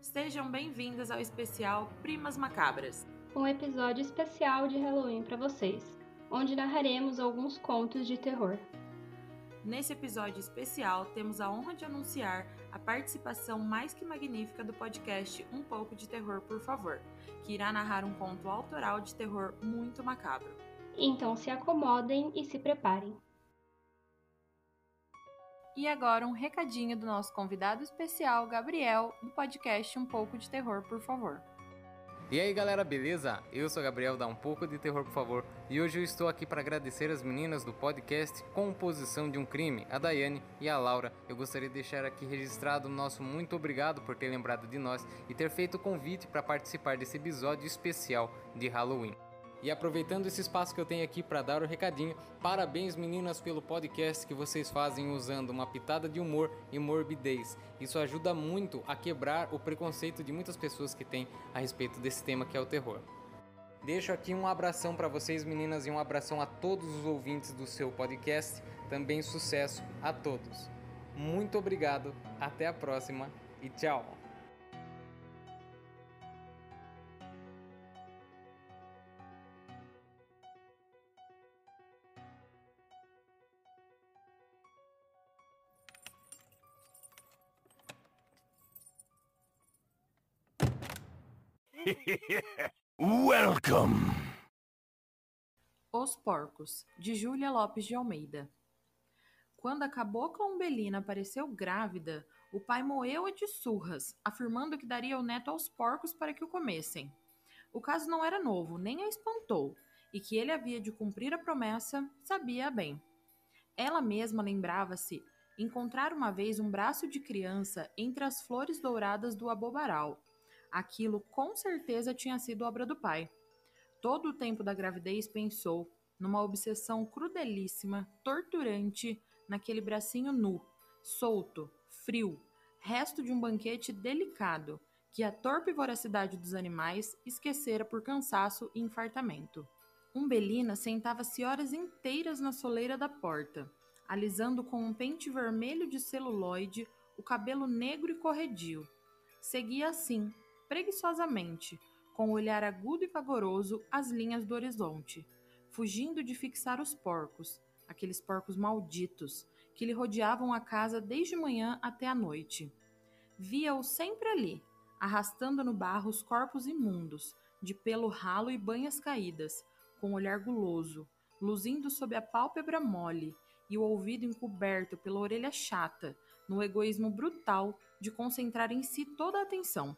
Sejam bem-vindas ao especial Primas Macabras. Um episódio especial de Halloween para vocês, onde narraremos alguns contos de terror. Nesse episódio especial, temos a honra de anunciar a participação mais que magnífica do podcast Um pouco de terror, por favor, que irá narrar um conto autoral de terror muito macabro. Então se acomodem e se preparem. E agora um recadinho do nosso convidado especial, Gabriel, do podcast Um pouco de terror, por favor. E aí galera, beleza? Eu sou Gabriel da Um Pouco de Terror, por favor, e hoje eu estou aqui para agradecer as meninas do podcast Composição de um Crime, a Daiane e a Laura. Eu gostaria de deixar aqui registrado o nosso muito obrigado por ter lembrado de nós e ter feito o convite para participar desse episódio especial de Halloween. E aproveitando esse espaço que eu tenho aqui para dar o recadinho, parabéns meninas pelo podcast que vocês fazem usando uma pitada de humor e morbidez. Isso ajuda muito a quebrar o preconceito de muitas pessoas que têm a respeito desse tema que é o terror. Deixo aqui um abração para vocês meninas e um abração a todos os ouvintes do seu podcast. Também sucesso a todos. Muito obrigado, até a próxima e tchau! Welcome! Os Porcos, de Júlia Lopes de Almeida. Quando a cabocla Umbelina apareceu grávida, o pai moeu-a de surras, afirmando que daria o neto aos porcos para que o comessem. O caso não era novo, nem a espantou, e que ele havia de cumprir a promessa, sabia bem. Ela mesma lembrava-se encontrar uma vez um braço de criança entre as flores douradas do abobaral, Aquilo com certeza tinha sido obra do pai. Todo o tempo da gravidez pensou, numa obsessão crudelíssima, torturante, naquele bracinho nu, solto, frio, resto de um banquete delicado, que a torpe voracidade dos animais esquecera por cansaço e infartamento. Umbelina sentava-se horas inteiras na soleira da porta, alisando com um pente vermelho de celuloide o cabelo negro e corredio. Seguia assim, preguiçosamente, com o olhar agudo e vagaroso as linhas do horizonte, fugindo de fixar os porcos, aqueles porcos malditos, que lhe rodeavam a casa desde manhã até a noite. Via-o sempre ali, arrastando no barro os corpos imundos, de pelo ralo e banhas caídas, com olhar guloso, luzindo sob a pálpebra mole e o ouvido encoberto pela orelha chata, no egoísmo brutal de concentrar em si toda a atenção.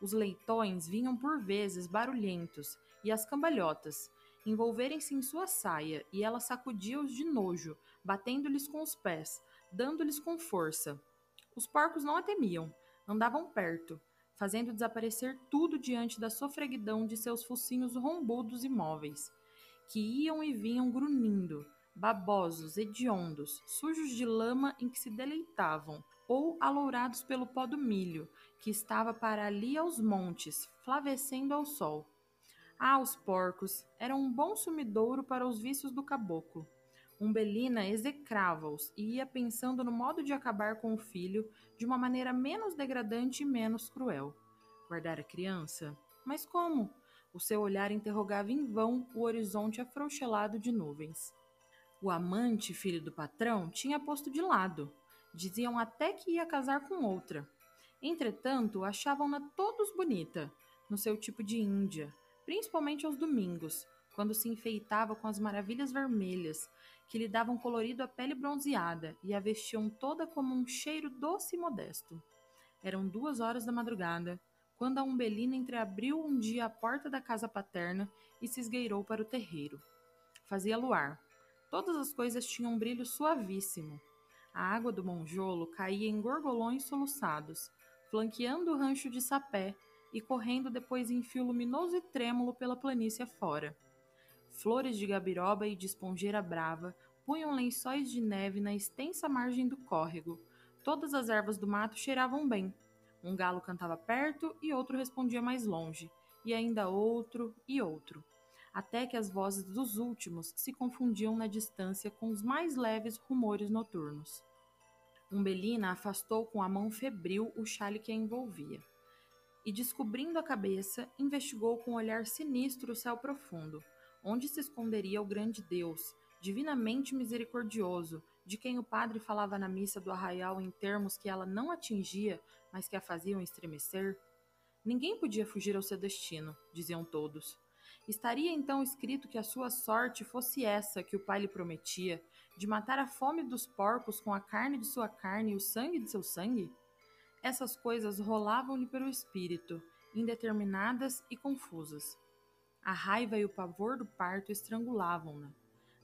Os leitões vinham por vezes barulhentos, e as cambalhotas, envolverem-se em sua saia, e ela sacudia-os de nojo, batendo-lhes com os pés, dando-lhes com força. Os porcos não a temiam, andavam perto, fazendo desaparecer tudo diante da sofreguidão de seus focinhos rombudos e móveis, que iam e vinham grunhindo, babosos, hediondos, sujos de lama em que se deleitavam, ou alourados pelo pó do milho, que estava para ali aos montes, flavecendo ao sol. Ah, os porcos! Eram um bom sumidouro para os vícios do caboclo. Umbelina execrava-os e ia pensando no modo de acabar com o filho de uma maneira menos degradante e menos cruel. Guardar a criança? Mas como? O seu olhar interrogava em vão o horizonte afrouxelado de nuvens. O amante, filho do patrão, tinha posto de lado. Diziam até que ia casar com outra. Entretanto, achavam-na todos bonita, no seu tipo de índia, principalmente aos domingos, quando se enfeitava com as maravilhas vermelhas, que lhe davam colorido à pele bronzeada e a vestiam toda como um cheiro doce e modesto. Eram duas horas da madrugada, quando a umbelina entreabriu um dia a porta da casa paterna e se esgueirou para o terreiro. Fazia luar, Todas as coisas tinham um brilho suavíssimo. A água do monjolo caía em gorgolões soluçados, flanqueando o rancho de sapé e correndo depois em fio luminoso e trêmulo pela planície afora. Flores de gabiroba e de esponjeira brava punham lençóis de neve na extensa margem do córrego. Todas as ervas do mato cheiravam bem. Um galo cantava perto e outro respondia mais longe, e ainda outro e outro até que as vozes dos últimos se confundiam na distância com os mais leves rumores noturnos. Umbelina afastou com a mão febril o chale que a envolvia. e, descobrindo a cabeça, investigou com um olhar sinistro o céu profundo, onde se esconderia o grande Deus, divinamente misericordioso, de quem o padre falava na missa do arraial em termos que ela não atingia, mas que a faziam estremecer? Ninguém podia fugir ao seu destino, diziam todos. Estaria então escrito que a sua sorte fosse essa que o pai lhe prometia, de matar a fome dos porcos com a carne de sua carne e o sangue de seu sangue? Essas coisas rolavam-lhe pelo espírito, indeterminadas e confusas. A raiva e o pavor do parto estrangulavam-na.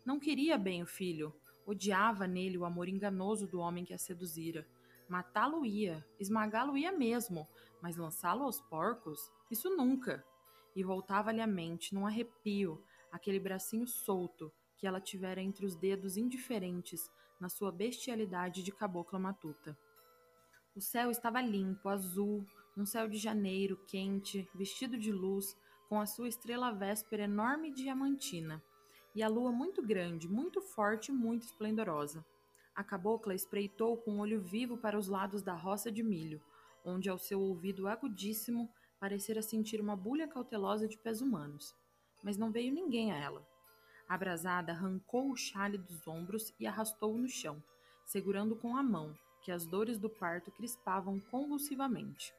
Não queria bem o filho, odiava nele o amor enganoso do homem que a seduzira. Matá-lo ia, esmagá-lo ia mesmo, mas lançá-lo aos porcos? Isso nunca! E voltava-lhe à mente, num arrepio, aquele bracinho solto que ela tivera entre os dedos indiferentes na sua bestialidade de cabocla matuta. O céu estava limpo, azul, um céu de janeiro, quente, vestido de luz, com a sua estrela véspera enorme e diamantina, e a lua muito grande, muito forte e muito esplendorosa. A cabocla espreitou com um olho vivo para os lados da roça de milho, onde ao seu ouvido agudíssimo parecera sentir uma bulha cautelosa de pés humanos. Mas não veio ninguém a ela. A arrancou o chale dos ombros e arrastou-o no chão, segurando com a mão, que as dores do parto crispavam convulsivamente.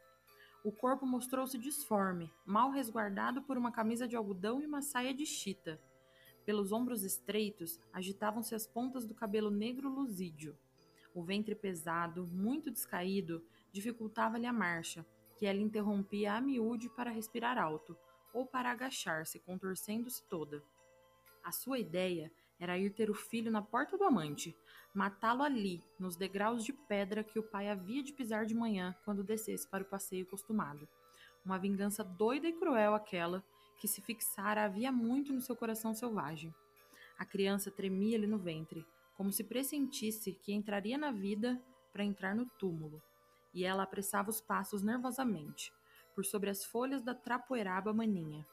O corpo mostrou-se disforme, mal resguardado por uma camisa de algodão e uma saia de chita. Pelos ombros estreitos agitavam-se as pontas do cabelo negro luzídio. O ventre pesado, muito descaído, dificultava-lhe a marcha, que ela interrompia a miúde para respirar alto, ou para agachar-se, contorcendo-se toda. A sua ideia era ir ter o filho na porta do amante, matá-lo ali, nos degraus de pedra que o pai havia de pisar de manhã quando descesse para o passeio costumado. Uma vingança doida e cruel aquela que se fixara havia muito no seu coração selvagem. A criança tremia-lhe no ventre, como se pressentisse que entraria na vida para entrar no túmulo, e ela apressava os passos nervosamente, por sobre as folhas da trapoeraba maninha.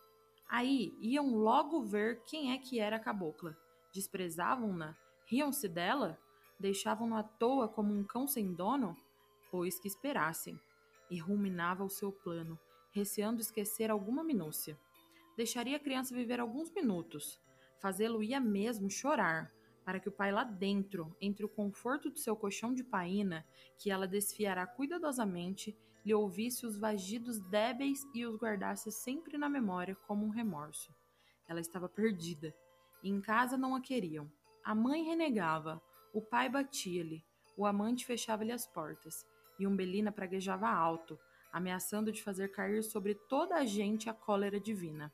Aí iam logo ver quem é que era a cabocla. Desprezavam-na? Riam-se dela? Deixavam-no à toa como um cão sem dono? Pois que esperassem. E ruminava o seu plano, receando esquecer alguma minúcia. Deixaria a criança viver alguns minutos. Fazê-lo ia mesmo chorar, para que o pai lá dentro, entre o conforto do seu colchão de paina, que ela desfiará cuidadosamente, lhe ouvisse os vagidos débeis e os guardasse sempre na memória como um remorso. Ela estava perdida em casa não a queriam. A mãe renegava, o pai batia-lhe, o amante fechava-lhe as portas, e Umbelina praguejava alto, ameaçando de fazer cair sobre toda a gente a cólera divina.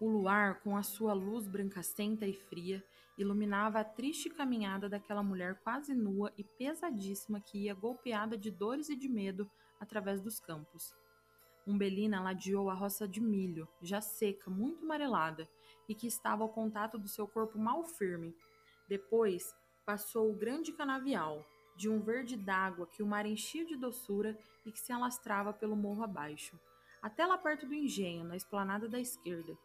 O luar, com a sua luz brancacenta e fria, iluminava a triste caminhada daquela mulher quase nua e pesadíssima que ia golpeada de dores e de medo através dos campos. Umbelina ladeou a roça de milho, já seca, muito amarelada, e que estava ao contato do seu corpo mal firme. Depois passou o grande canavial, de um verde d'água que o mar enchia de doçura e que se alastrava pelo morro abaixo, até lá perto do engenho, na esplanada da esquerda.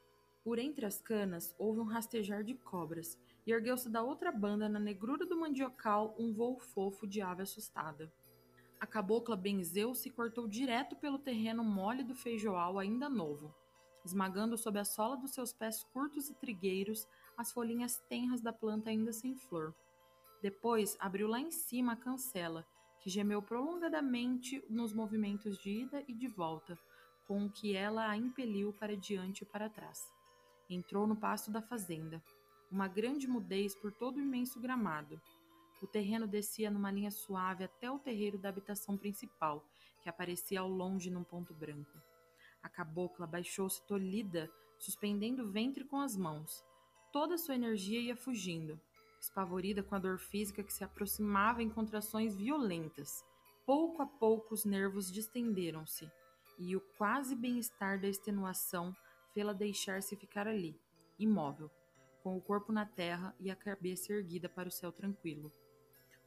Por entre as canas houve um rastejar de cobras, e ergueu-se da outra banda, na negrura do mandiocal, um voo fofo de ave assustada. A cabocla benzeu-se e cortou direto pelo terreno mole do feijoal ainda novo, esmagando sob a sola dos seus pés curtos e trigueiros as folhinhas tenras da planta ainda sem flor. Depois abriu lá em cima a cancela, que gemeu prolongadamente nos movimentos de ida e de volta, com o que ela a impeliu para diante e para trás. Entrou no pasto da fazenda, uma grande mudez por todo o imenso gramado, o terreno descia numa linha suave até o terreiro da habitação principal, que aparecia ao longe num ponto branco. A cabocla baixou-se tolhida, suspendendo o ventre com as mãos. Toda sua energia ia fugindo, espavorida com a dor física que se aproximava em contrações violentas. Pouco a pouco os nervos distenderam-se, e o quase bem-estar da extenuação fê-la deixar-se ficar ali, imóvel, com o corpo na terra e a cabeça erguida para o céu tranquilo.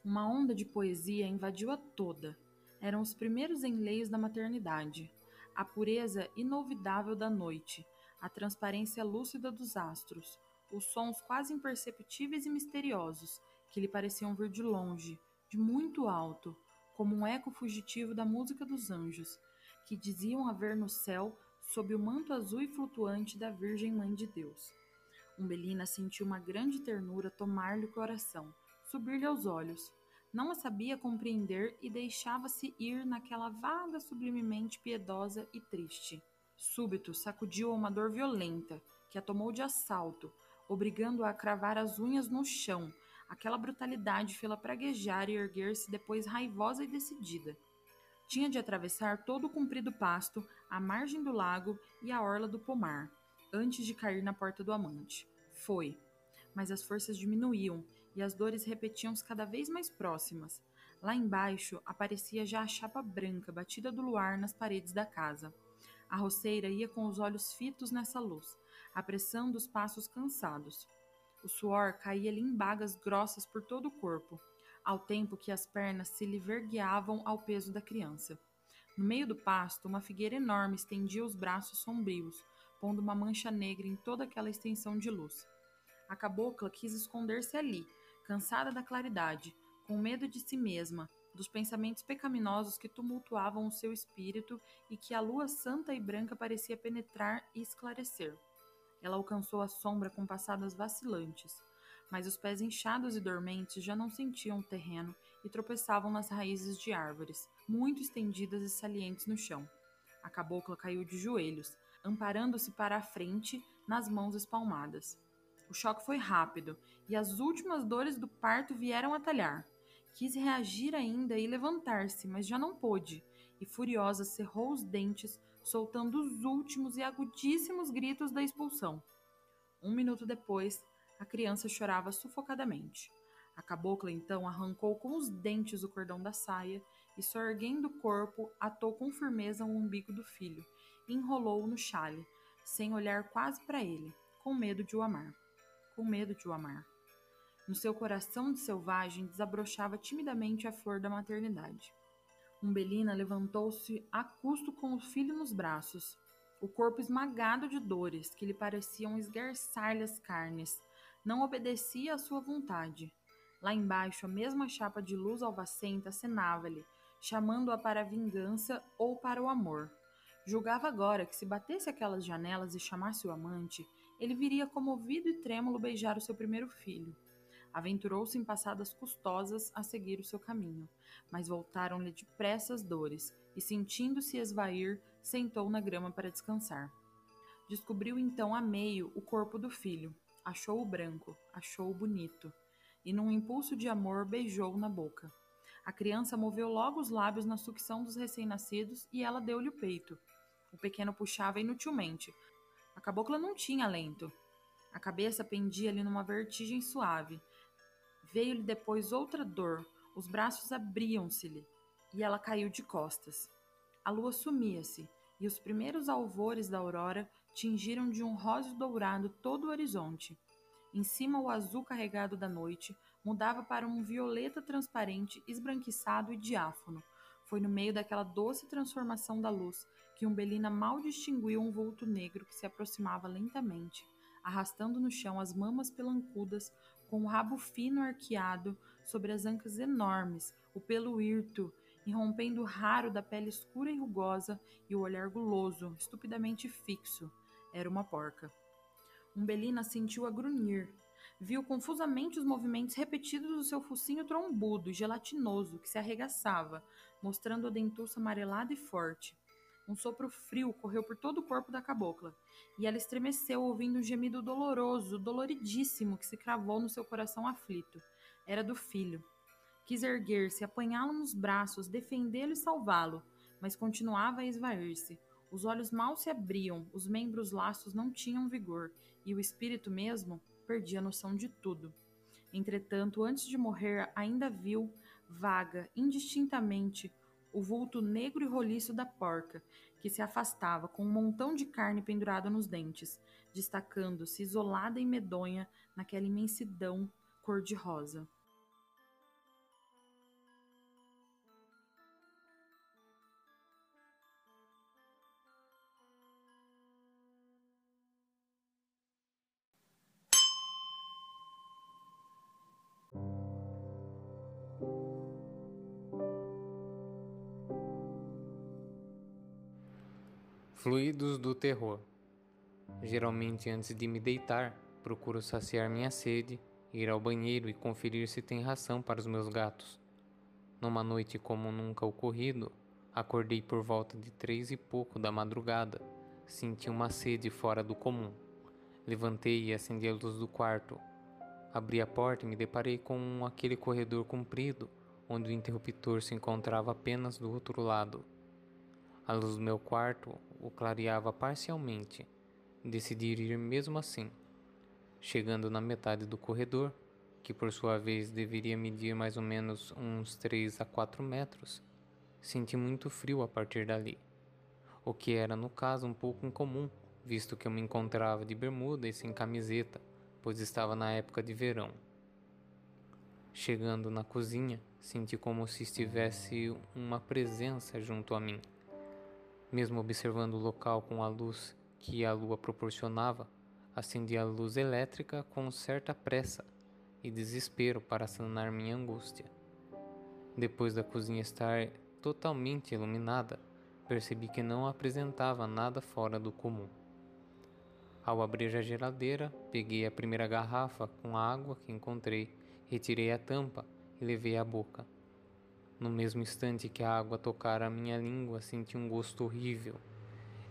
Uma onda de poesia invadiu-a toda. Eram os primeiros enleios da maternidade, a pureza inovidável da noite, a transparência lúcida dos astros, os sons quase imperceptíveis e misteriosos, que lhe pareciam vir de longe, de muito alto, como um eco fugitivo da música dos anjos, que diziam haver no céu sob o manto azul e flutuante da Virgem Mãe de Deus. Umbelina sentiu uma grande ternura tomar-lhe o coração, subir-lhe aos olhos. Não a sabia compreender e deixava-se ir naquela vaga sublimemente piedosa e triste. Súbito sacudiu-a uma dor violenta, que a tomou de assalto, obrigando-a a cravar as unhas no chão. Aquela brutalidade fê-la praguejar e erguer-se depois raivosa e decidida. Tinha de atravessar todo o comprido pasto, a margem do lago e a orla do pomar, antes de cair na porta do amante. Foi. Mas as forças diminuíam e as dores repetiam-se cada vez mais próximas. Lá embaixo aparecia já a chapa branca batida do luar nas paredes da casa. A roceira ia com os olhos fitos nessa luz, apressando os passos cansados. O suor caía-lhe em bagas grossas por todo o corpo ao tempo que as pernas se lhe vergueavam ao peso da criança. No meio do pasto, uma figueira enorme estendia os braços sombrios, pondo uma mancha negra em toda aquela extensão de luz. A cabocla quis esconder-se ali, cansada da claridade, com medo de si mesma, dos pensamentos pecaminosos que tumultuavam o seu espírito e que a lua santa e branca parecia penetrar e esclarecer. Ela alcançou a sombra com passadas vacilantes, mas os pés inchados e dormentes já não sentiam o terreno e tropeçavam nas raízes de árvores, muito estendidas e salientes no chão. A cabocla caiu de joelhos, amparando-se para a frente nas mãos espalmadas. O choque foi rápido e as últimas dores do parto vieram a talhar. Quis reagir ainda e levantar-se, mas já não pôde, e furiosa cerrou os dentes, soltando os últimos e agudíssimos gritos da expulsão. Um minuto depois, a criança chorava sufocadamente. A cabocla então arrancou com os dentes o cordão da saia e, sorguendo o corpo, atou com firmeza o umbigo do filho enrolou-o no chale, sem olhar quase para ele, com medo de o amar. Com medo de o amar. No seu coração de selvagem desabrochava timidamente a flor da maternidade. Umbelina levantou-se a custo com o filho nos braços, o corpo esmagado de dores que lhe pareciam esgarçar-lhe as carnes, não obedecia à sua vontade. Lá embaixo, a mesma chapa de luz alvacenta acenava-lhe, chamando-a para a vingança ou para o amor. Julgava agora que se batesse aquelas janelas e chamasse o amante, ele viria comovido e trêmulo beijar o seu primeiro filho. Aventurou-se em passadas custosas a seguir o seu caminho, mas voltaram-lhe depressa as dores, e sentindo-se esvair, sentou na grama para descansar. Descobriu então a meio o corpo do filho, achou-o branco, achou-o bonito, e num impulso de amor beijou-o na boca. A criança moveu logo os lábios na sucção dos recém-nascidos e ela deu-lhe o peito. O pequeno puxava inutilmente. A cabocla não tinha alento. A cabeça pendia-lhe numa vertigem suave. Veio-lhe depois outra dor, os braços abriam-se-lhe e ela caiu de costas. A lua sumia-se e os primeiros alvores da aurora tingiram de um rosa dourado todo o horizonte. Em cima, o azul carregado da noite mudava para um violeta transparente, esbranquiçado e diáfano. Foi no meio daquela doce transformação da luz que Umbelina mal distinguiu um vulto negro que se aproximava lentamente, arrastando no chão as mamas pelancudas, com o rabo fino arqueado sobre as ancas enormes, o pelo hirto, irrompendo raro da pele escura e rugosa e o olhar guloso, estupidamente fixo. Era uma porca. Umbelina sentiu-a grunhir. Viu confusamente os movimentos repetidos do seu focinho trombudo e gelatinoso que se arregaçava, mostrando a dentuça amarelada e forte. Um sopro frio correu por todo o corpo da cabocla, e ela estremeceu ouvindo um gemido doloroso, doloridíssimo, que se cravou no seu coração aflito. Era do filho. Quis erguer-se, apanhá-lo nos braços, defendê-lo e salvá-lo, mas continuava a esvair-se. Os olhos mal se abriam, os membros laços não tinham vigor, e o espírito mesmo perdia a noção de tudo. Entretanto, antes de morrer, ainda viu, vaga, indistintamente, o vulto negro e roliço da porca, que se afastava com um montão de carne pendurada nos dentes, destacando-se isolada e medonha naquela imensidão cor-de-rosa. Fluidos do terror. Geralmente, antes de me deitar, procuro saciar minha sede, ir ao banheiro e conferir se tem ração para os meus gatos. Numa noite como nunca ocorrido, acordei por volta de três e pouco da madrugada. Senti uma sede fora do comum. Levantei e acendi a luz do quarto. Abri a porta e me deparei com aquele corredor comprido, onde o interruptor se encontrava apenas do outro lado. A luz do meu quarto o clareava parcialmente. Decidi ir mesmo assim. Chegando na metade do corredor, que por sua vez deveria medir mais ou menos uns 3 a 4 metros, senti muito frio a partir dali, o que era no caso um pouco incomum, visto que eu me encontrava de bermuda e sem camiseta, pois estava na época de verão. Chegando na cozinha, senti como se estivesse uma presença junto a mim. Mesmo observando o local com a luz que a lua proporcionava, acendi a luz elétrica com certa pressa e desespero para sanar minha angústia. Depois da cozinha estar totalmente iluminada, percebi que não apresentava nada fora do comum. Ao abrir a geladeira, peguei a primeira garrafa com água que encontrei, retirei a tampa e levei à boca. No mesmo instante que a água tocara a minha língua, senti um gosto horrível.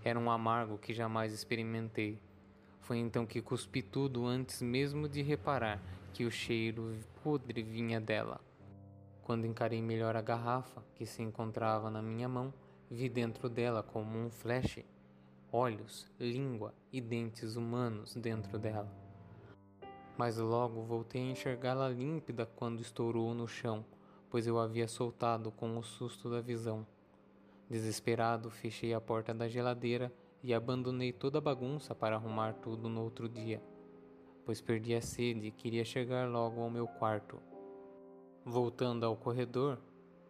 Era um amargo que jamais experimentei. Foi então que cuspi tudo antes mesmo de reparar que o cheiro podre vinha dela. Quando encarei melhor a garrafa que se encontrava na minha mão, vi dentro dela como um flash olhos, língua e dentes humanos dentro dela. Mas logo voltei a enxergá-la límpida quando estourou no chão, pois eu havia soltado com o susto da visão. Desesperado, fechei a porta da geladeira e abandonei toda a bagunça para arrumar tudo no outro dia pois perdi a sede e queria chegar logo ao meu quarto. Voltando ao corredor,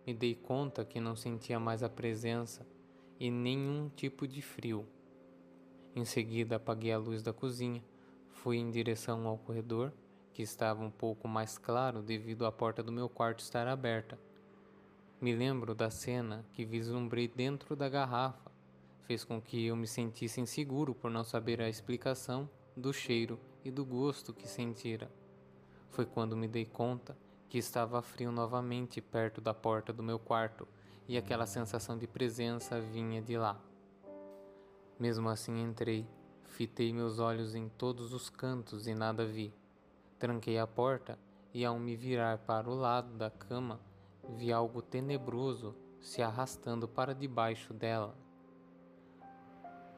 me dei conta que não sentia mais a presença e nenhum tipo de frio. Em seguida, apaguei a luz da cozinha, fui em direção ao corredor, que estava um pouco mais claro devido à porta do meu quarto estar aberta. Me lembro da cena que vislumbrei dentro da garrafa, fez com que eu me sentisse inseguro por não saber a explicação do cheiro e do gosto que sentira. Foi quando me dei conta que estava frio novamente perto da porta do meu quarto e aquela sensação de presença vinha de lá. Mesmo assim entrei, fitei meus olhos em todos os cantos e nada vi. Tranquei a porta e ao me virar para o lado da cama, vi algo tenebroso se arrastando para debaixo dela.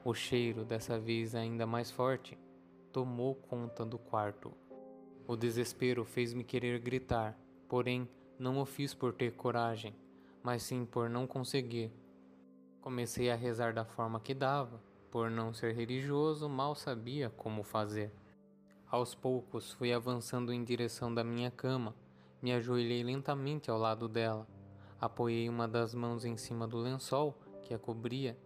O cheiro, dessa vez ainda mais forte, tomou conta do quarto. O desespero fez-me querer gritar, porém não o fiz por ter coragem, mas sim por não conseguir. Comecei a rezar da forma que dava, por não ser religioso, mal sabia como fazer. Aos poucos fui avançando em direção da minha cama, me ajoelhei lentamente ao lado dela, apoiei uma das mãos em cima do lençol que a cobria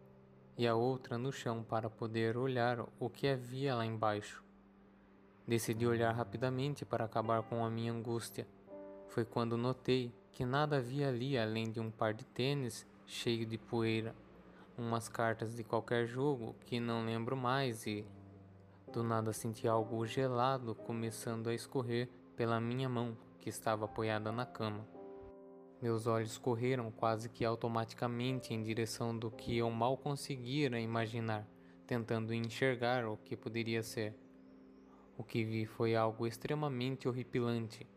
e a outra no chão para poder olhar o que havia lá embaixo. Decidi olhar rapidamente para acabar com a minha angústia. Foi quando notei que nada havia ali além de um par de tênis cheio de poeira, umas cartas de qualquer jogo que não lembro mais e do nada senti algo gelado começando a escorrer pela minha mão que estava apoiada na cama. Meus olhos correram quase que automaticamente em direção do que eu mal conseguira imaginar, tentando enxergar o que poderia ser. O que vi foi algo extremamente horripilante.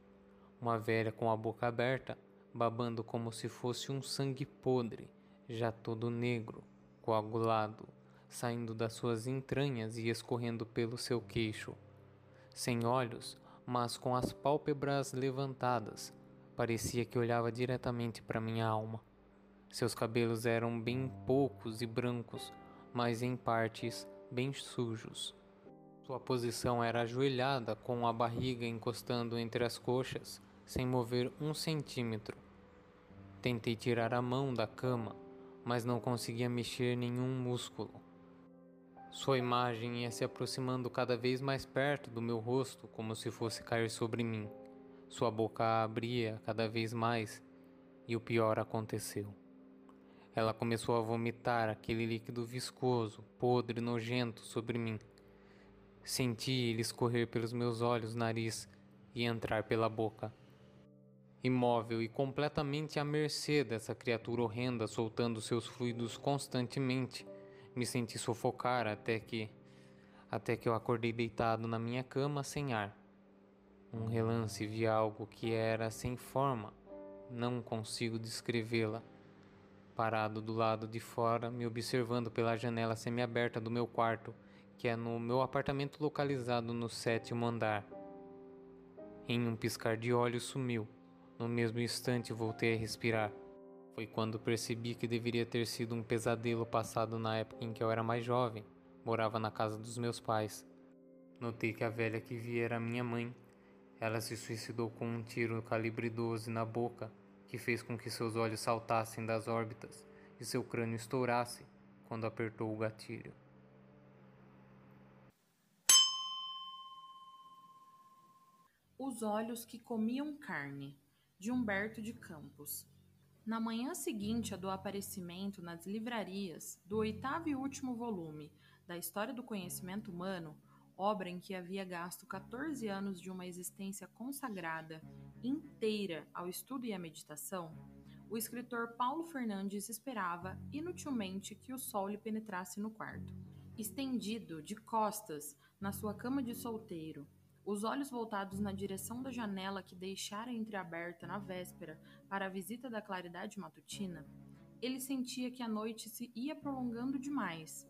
Uma velha com a boca aberta, babando como se fosse um sangue podre, já todo negro, coagulado, saindo das suas entranhas e escorrendo pelo seu queixo. Sem olhos, mas com as pálpebras levantadas, Parecia que olhava diretamente para minha alma. Seus cabelos eram bem poucos e brancos, mas em partes bem sujos. Sua posição era ajoelhada, com a barriga encostando entre as coxas, sem mover um centímetro. Tentei tirar a mão da cama, mas não conseguia mexer nenhum músculo. Sua imagem ia se aproximando cada vez mais perto do meu rosto, como se fosse cair sobre mim. Sua boca abria cada vez mais e o pior aconteceu. Ela começou a vomitar aquele líquido viscoso, podre nojento sobre mim. Senti ele escorrer pelos meus olhos, nariz e entrar pela boca. Imóvel e completamente à mercê dessa criatura horrenda soltando seus fluidos constantemente, me senti sufocar até que. até que eu acordei deitado na minha cama sem ar. Um relance vi algo que era sem forma, não consigo descrevê-la. Parado do lado de fora, me observando pela janela semiaberta do meu quarto, que é no meu apartamento localizado no sétimo andar. Em um piscar de olhos sumiu. No mesmo instante voltei a respirar. Foi quando percebi que deveria ter sido um pesadelo passado na época em que eu era mais jovem, morava na casa dos meus pais. Notei que a velha que vi era minha mãe. Ela se suicidou com um tiro calibre 12 na boca, que fez com que seus olhos saltassem das órbitas e seu crânio estourasse quando apertou o gatilho. Os olhos que comiam carne, de Humberto de Campos. Na manhã seguinte a do aparecimento nas livrarias do oitavo e último volume da História do Conhecimento Humano, obra em que havia gasto 14 anos de uma existência consagrada inteira ao estudo e à meditação, o escritor Paulo Fernandes esperava inutilmente que o sol lhe penetrasse no quarto. Estendido, de costas, na sua cama de solteiro, os olhos voltados na direção da janela que deixara entreaberta na véspera para a visita da claridade matutina, ele sentia que a noite se ia prolongando demais.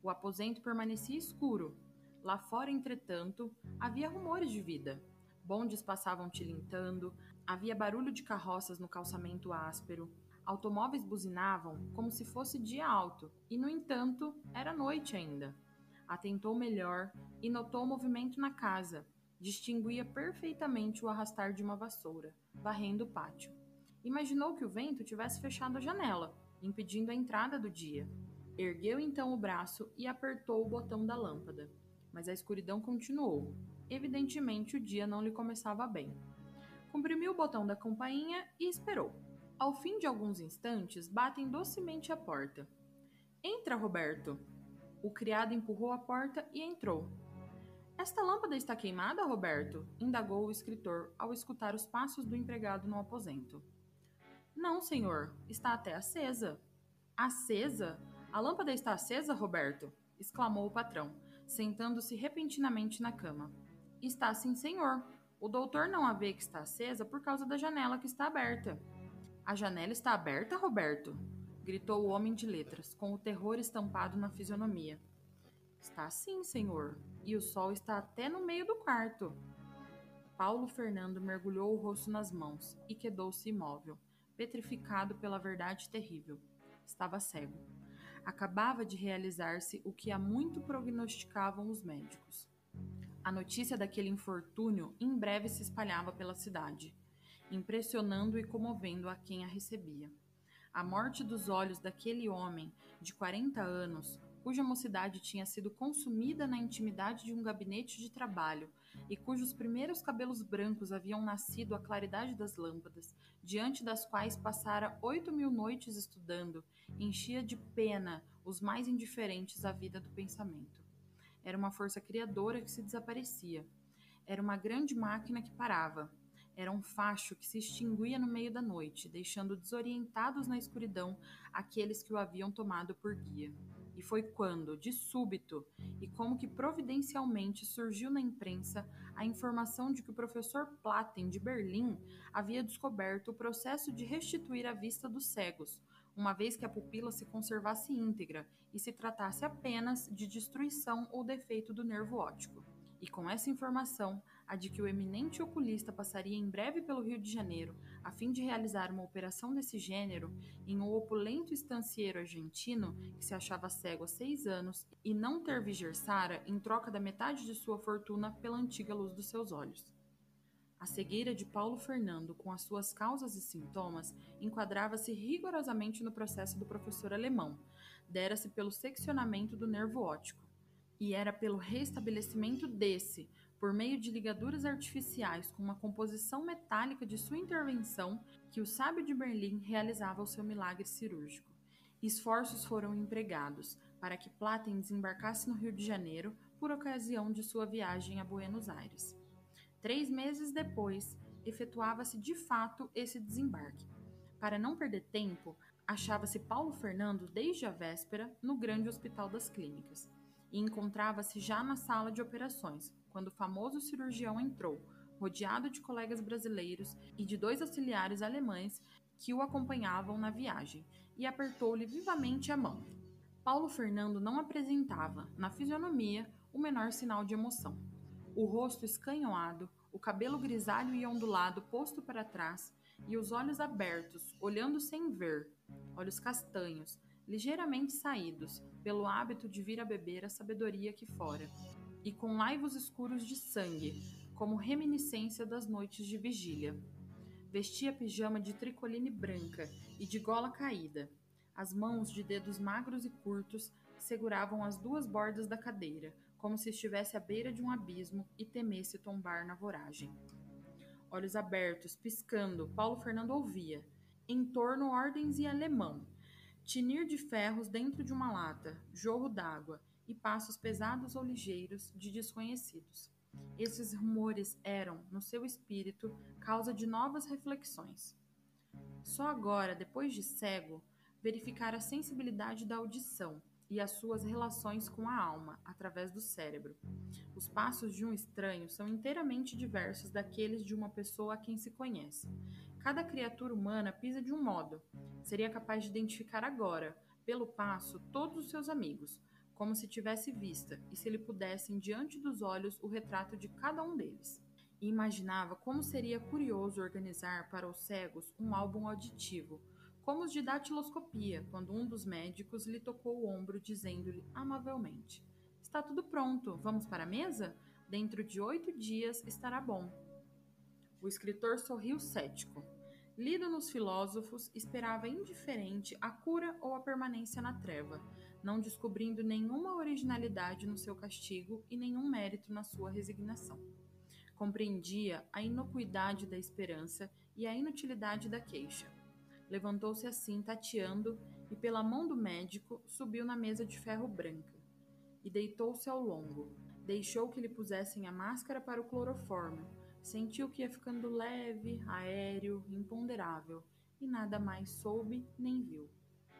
O aposento permanecia escuro. Lá fora, entretanto, havia rumores de vida. Bondes passavam tilintando, havia barulho de carroças no calçamento áspero, automóveis buzinavam como se fosse dia alto, e no entanto era noite ainda. Atentou melhor e notou o movimento na casa, Distinguia perfeitamente o arrastar de uma vassoura, varrendo o pátio. Imaginou que o vento tivesse fechado a janela, impedindo a entrada do dia. Ergueu então o braço e apertou o botão da lâmpada. Mas a escuridão continuou. Evidentemente o dia não lhe começava bem. Comprimiu o botão da campainha e esperou. Ao fim de alguns instantes, batem docemente a porta. Entra, Roberto! O criado empurrou a porta e entrou, esta lâmpada está queimada, Roberto? indagou o escritor ao escutar os passos do empregado no aposento. Não, senhor, está até acesa. Acesa? A lâmpada está acesa, Roberto? exclamou o patrão, sentando-se repentinamente na cama. Está sim, senhor. O doutor não a vê que está acesa por causa da janela que está aberta. A janela está aberta, Roberto? gritou o homem de letras, com o terror estampado na fisionomia. Está sim, senhor, e o sol está até no meio do quarto. Paulo Fernando mergulhou o rosto nas mãos e quedou-se imóvel, petrificado pela verdade terrível. Estava cego. Acabava de realizar-se o que há muito prognosticavam os médicos. A notícia daquele infortúnio em breve se espalhava pela cidade, impressionando e comovendo a quem a recebia. A morte dos olhos daquele homem de 40 anos cuja mocidade tinha sido consumida na intimidade de um gabinete de trabalho e cujos primeiros cabelos brancos haviam nascido à claridade das lâmpadas, diante das quais passara oito mil noites estudando, enchia de pena os mais indiferentes à vida do pensamento. Era uma força criadora que se desaparecia. Era uma grande máquina que parava. Era um facho que se extinguia no meio da noite, deixando desorientados na escuridão aqueles que o haviam tomado por guia. E foi quando, de súbito, e como que providencialmente surgiu na imprensa a informação de que o professor Platen de Berlim havia descoberto o processo de restituir a vista dos cegos, uma vez que a pupila se conservasse íntegra e se tratasse apenas de destruição ou defeito do nervo óptico. E com essa informação, a de que o eminente oculista passaria em breve pelo Rio de Janeiro a fim de realizar uma operação desse gênero em um opulento estancieiro argentino que se achava cego há seis anos e não ter vigersara em troca da metade de sua fortuna pela antiga luz dos seus olhos. A cegueira de Paulo Fernando, com as suas causas e sintomas, enquadrava-se rigorosamente no processo do professor alemão. Dera-se pelo seccionamento do nervo óptico. E era pelo restabelecimento desse, por meio de ligaduras artificiais com uma composição metálica de sua intervenção, que o sábio de Berlim realizava o seu milagre cirúrgico. Esforços foram empregados para que Platen desembarcasse no Rio de Janeiro por ocasião de sua viagem a Buenos Aires. Três meses depois, efetuava-se de fato esse desembarque. Para não perder tempo, achava-se Paulo Fernando desde a véspera no grande Hospital das Clínicas e encontrava-se já na sala de operações quando o famoso cirurgião entrou, rodeado de colegas brasileiros e de dois auxiliares alemães que o acompanhavam na viagem, e apertou-lhe vivamente a mão. Paulo Fernando não apresentava, na fisionomia, o menor sinal de emoção. O rosto escanhoado, o cabelo grisalho e ondulado posto para trás, e os olhos abertos, olhando sem ver, olhos castanhos, ligeiramente saídos, pelo hábito de vir a beber a sabedoria que fora, e com laivos escuros de sangue, como reminiscência das noites de vigília. Vestia pijama de tricoline branca e de gola caída. As mãos de dedos magros e curtos seguravam as duas bordas da cadeira, como se estivesse à beira de um abismo e temesse tombar na voragem. Olhos abertos, piscando, Paulo Fernando ouvia. Em torno, ordens em alemão. Tinir de ferros dentro de uma lata, jorro d'água e passos pesados ou ligeiros de desconhecidos. Esses rumores eram, no seu espírito, causa de novas reflexões. Só agora, depois de cego, verificara a sensibilidade da audição e as suas relações com a alma, através do cérebro. Os passos de um estranho são inteiramente diversos daqueles de uma pessoa a quem se conhece. Cada criatura humana pisa de um modo. Seria capaz de identificar agora, pelo passo, todos os seus amigos, como se tivesse vista e se lhe pudessem diante dos olhos o retrato de cada um deles. E imaginava como seria curioso organizar para os cegos um álbum auditivo, como os de datiloscopia, quando um dos médicos lhe tocou o ombro dizendo-lhe amavelmente: Está tudo pronto, vamos para a mesa? Dentro de oito dias estará bom. O escritor sorriu cético. Lido nos filósofos, esperava indiferente a cura ou a permanência na treva, não descobrindo nenhuma originalidade no seu castigo e nenhum mérito na sua resignação. Compreendia a inocuidade da esperança e a inutilidade da queixa. Levantou-se assim, tateando, e pela mão do médico subiu na mesa de ferro branca. E deitou-se ao longo. Deixou que lhe pusessem a máscara para o cloroformo. Sentiu que ia ficando leve, aéreo, imponderável, e nada mais soube nem viu.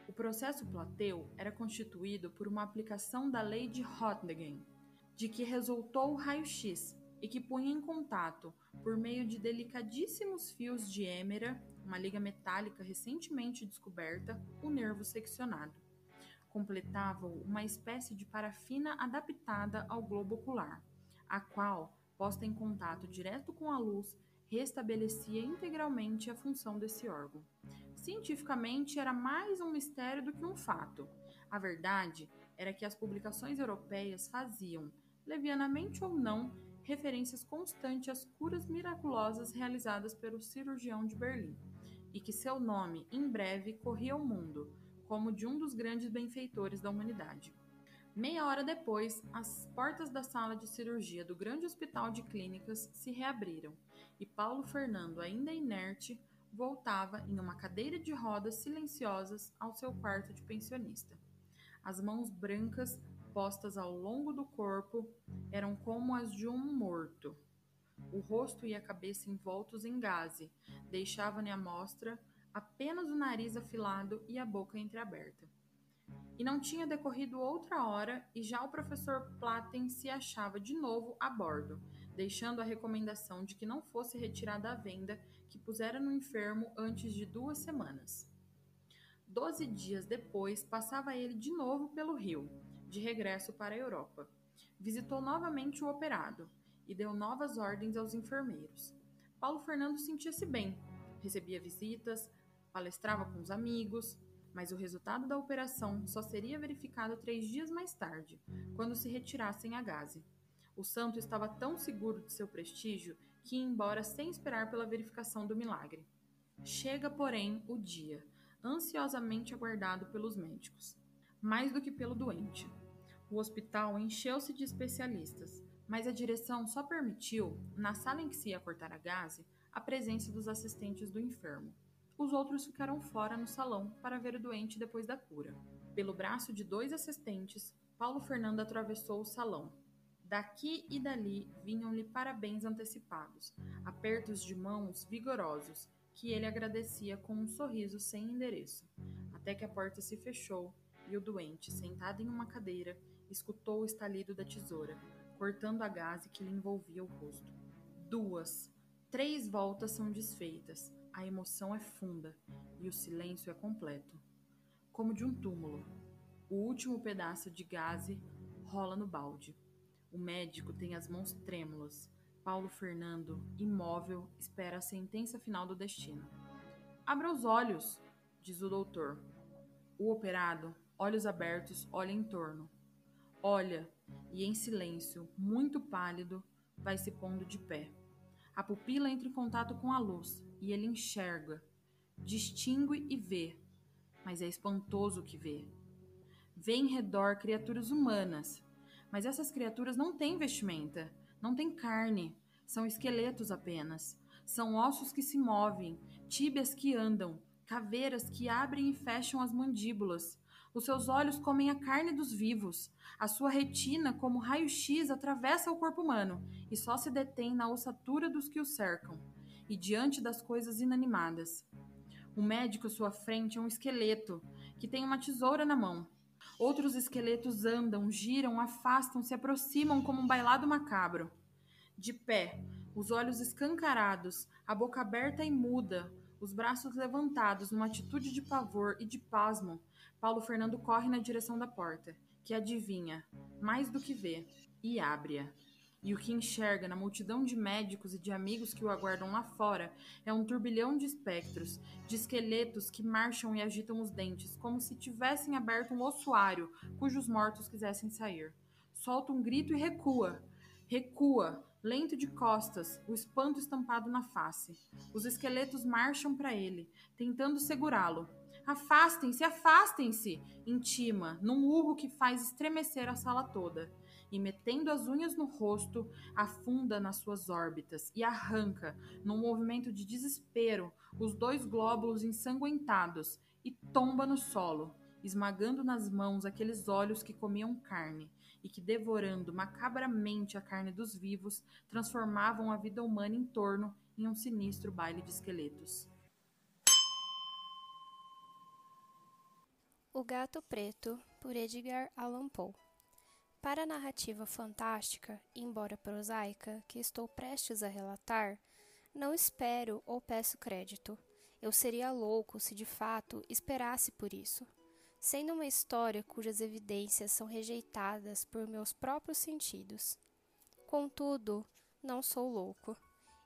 O processo Plateu era constituído por uma aplicação da lei de Röntgen, de que resultou o raio-x e que punha em contato, por meio de delicadíssimos fios de êmera, uma liga metálica recentemente descoberta, o nervo seccionado. Completavam uma espécie de parafina adaptada ao globo ocular, a qual, posta em contato direto com a luz, restabelecia integralmente a função desse órgão cientificamente era mais um mistério do que um fato. A verdade era que as publicações europeias faziam, levianamente ou não, referências constantes às curas miraculosas realizadas pelo cirurgião de Berlim, e que seu nome, em breve, corria ao mundo, como de um dos grandes benfeitores da humanidade. Meia hora depois, as portas da sala de cirurgia do grande hospital de clínicas se reabriram, e Paulo Fernando, ainda inerte, voltava em uma cadeira de rodas silenciosas ao seu quarto de pensionista. As mãos brancas postas ao longo do corpo eram como as de um morto. O rosto e a cabeça envoltos em gaze deixavam-lhe à mostra apenas o nariz afilado e a boca entreaberta. E não tinha decorrido outra hora e já o professor Platen se achava de novo a bordo, deixando a recomendação de que não fosse retirada a venda que pusera no enfermo antes de duas semanas. Doze dias depois, passava ele de novo pelo rio, de regresso para a Europa. Visitou novamente o operado e deu novas ordens aos enfermeiros. Paulo Fernando sentia-se bem, recebia visitas, palestrava com os amigos, mas o resultado da operação só seria verificado três dias mais tarde, quando se retirassem a gaze. O santo estava tão seguro de seu prestígio que ia embora sem esperar pela verificação do milagre. Chega, porém, o dia, ansiosamente aguardado pelos médicos, mais do que pelo doente. O hospital encheu-se de especialistas, mas a direção só permitiu, na sala em que se ia cortar a gaze, a presença dos assistentes do enfermo. Os outros ficaram fora no salão para ver o doente depois da cura. Pelo braço de dois assistentes, Paulo Fernando atravessou o salão. Daqui e dali vinham-lhe parabéns antecipados, apertos de mãos vigorosos, que ele agradecia com um sorriso sem endereço, até que a porta se fechou e o doente, sentado em uma cadeira, escutou o estalido da tesoura, cortando a gaze que lhe envolvia o rosto. Duas, três voltas são desfeitas, a emoção é funda e o silêncio é completo. Como de um túmulo, o último pedaço de gaze rola no balde. O médico tem as mãos trêmulas. Paulo Fernando, imóvel, espera a sentença final do destino. Abra os olhos, diz o doutor. O operado, olhos abertos, olha em torno. Olha, e em silêncio, muito pálido, vai se pondo de pé. A pupila entra em contato com a luz e ele enxerga, distingue e vê, mas é espantoso o que vê. Vê em redor criaturas humanas, mas essas criaturas não têm vestimenta, não têm carne, são esqueletos apenas. São ossos que se movem, tíbias que andam, caveiras que abrem e fecham as mandíbulas, os seus olhos comem a carne dos vivos. A sua retina, como raio-x, atravessa o corpo humano e só se detém na ossatura dos que o cercam e diante das coisas inanimadas. O médico à sua frente é um esqueleto que tem uma tesoura na mão. Outros esqueletos andam, giram, afastam, se aproximam como um bailado macabro. De pé, os olhos escancarados, a boca aberta e muda, os braços levantados numa atitude de pavor e de pasmo, Paulo Fernando corre na direção da porta, que adivinha, mais do que vê, e abre-a. E o que enxerga na multidão de médicos e de amigos que o aguardam lá fora é um turbilhão de espectros, de esqueletos que marcham e agitam os dentes, como se tivessem aberto um ossuário cujos mortos quisessem sair. Solta um grito e recua. Recua, lento de costas, o espanto estampado na face. Os esqueletos marcham para ele, tentando segurá-lo, Afastem-se, afastem-se! intima, num urro que faz estremecer a sala toda. E metendo as unhas no rosto, afunda nas suas órbitas e arranca, num movimento de desespero, os dois glóbulos ensanguentados e tomba no solo, esmagando nas mãos aqueles olhos que comiam carne e que, devorando macabramente a carne dos vivos, transformavam a vida humana em torno em um sinistro baile de esqueletos. O Gato Preto, por Edgar Allan Poe. Para a narrativa fantástica, embora prosaica, que estou prestes a relatar, não espero ou peço crédito. Eu seria louco se de fato esperasse por isso. Sendo uma história cujas evidências são rejeitadas por meus próprios sentidos. Contudo, não sou louco,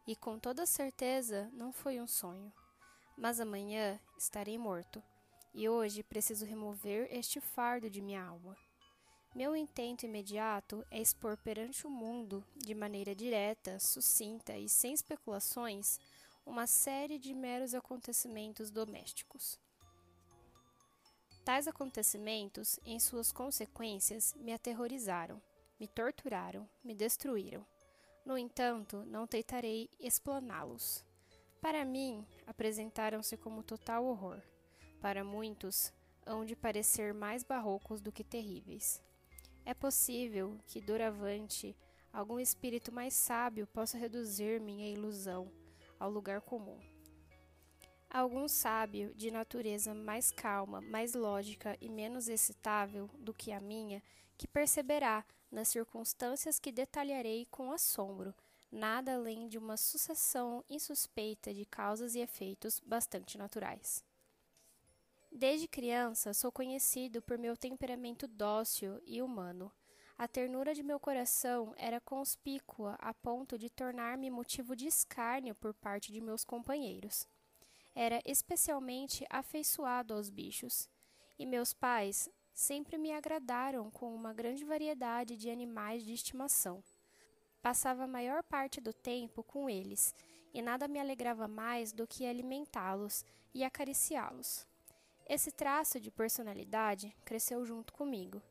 e com toda certeza não foi um sonho. Mas amanhã estarei morto e hoje preciso remover este fardo de minha alma. Meu intento imediato é expor perante o mundo, de maneira direta, sucinta e sem especulações, uma série de meros acontecimentos domésticos. Tais acontecimentos, em suas consequências, me aterrorizaram, me torturaram, me destruíram. No entanto, não tentarei explaná-los. Para mim, apresentaram-se como total horror para muitos, hão de parecer mais barrocos do que terríveis. É possível que, doravante, algum espírito mais sábio possa reduzir minha ilusão ao lugar comum. Algum sábio de natureza mais calma, mais lógica e menos excitável do que a minha, que perceberá, nas circunstâncias que detalharei com assombro, nada além de uma sucessão insuspeita de causas e efeitos bastante naturais. Desde criança sou conhecido por meu temperamento dócil e humano. A ternura de meu coração era conspícua a ponto de tornar-me motivo de escárnio por parte de meus companheiros. Era especialmente afeiçoado aos bichos, e meus pais sempre me agradaram com uma grande variedade de animais de estimação. Passava a maior parte do tempo com eles, e nada me alegrava mais do que alimentá-los e acariciá-los. Esse traço de personalidade cresceu junto comigo,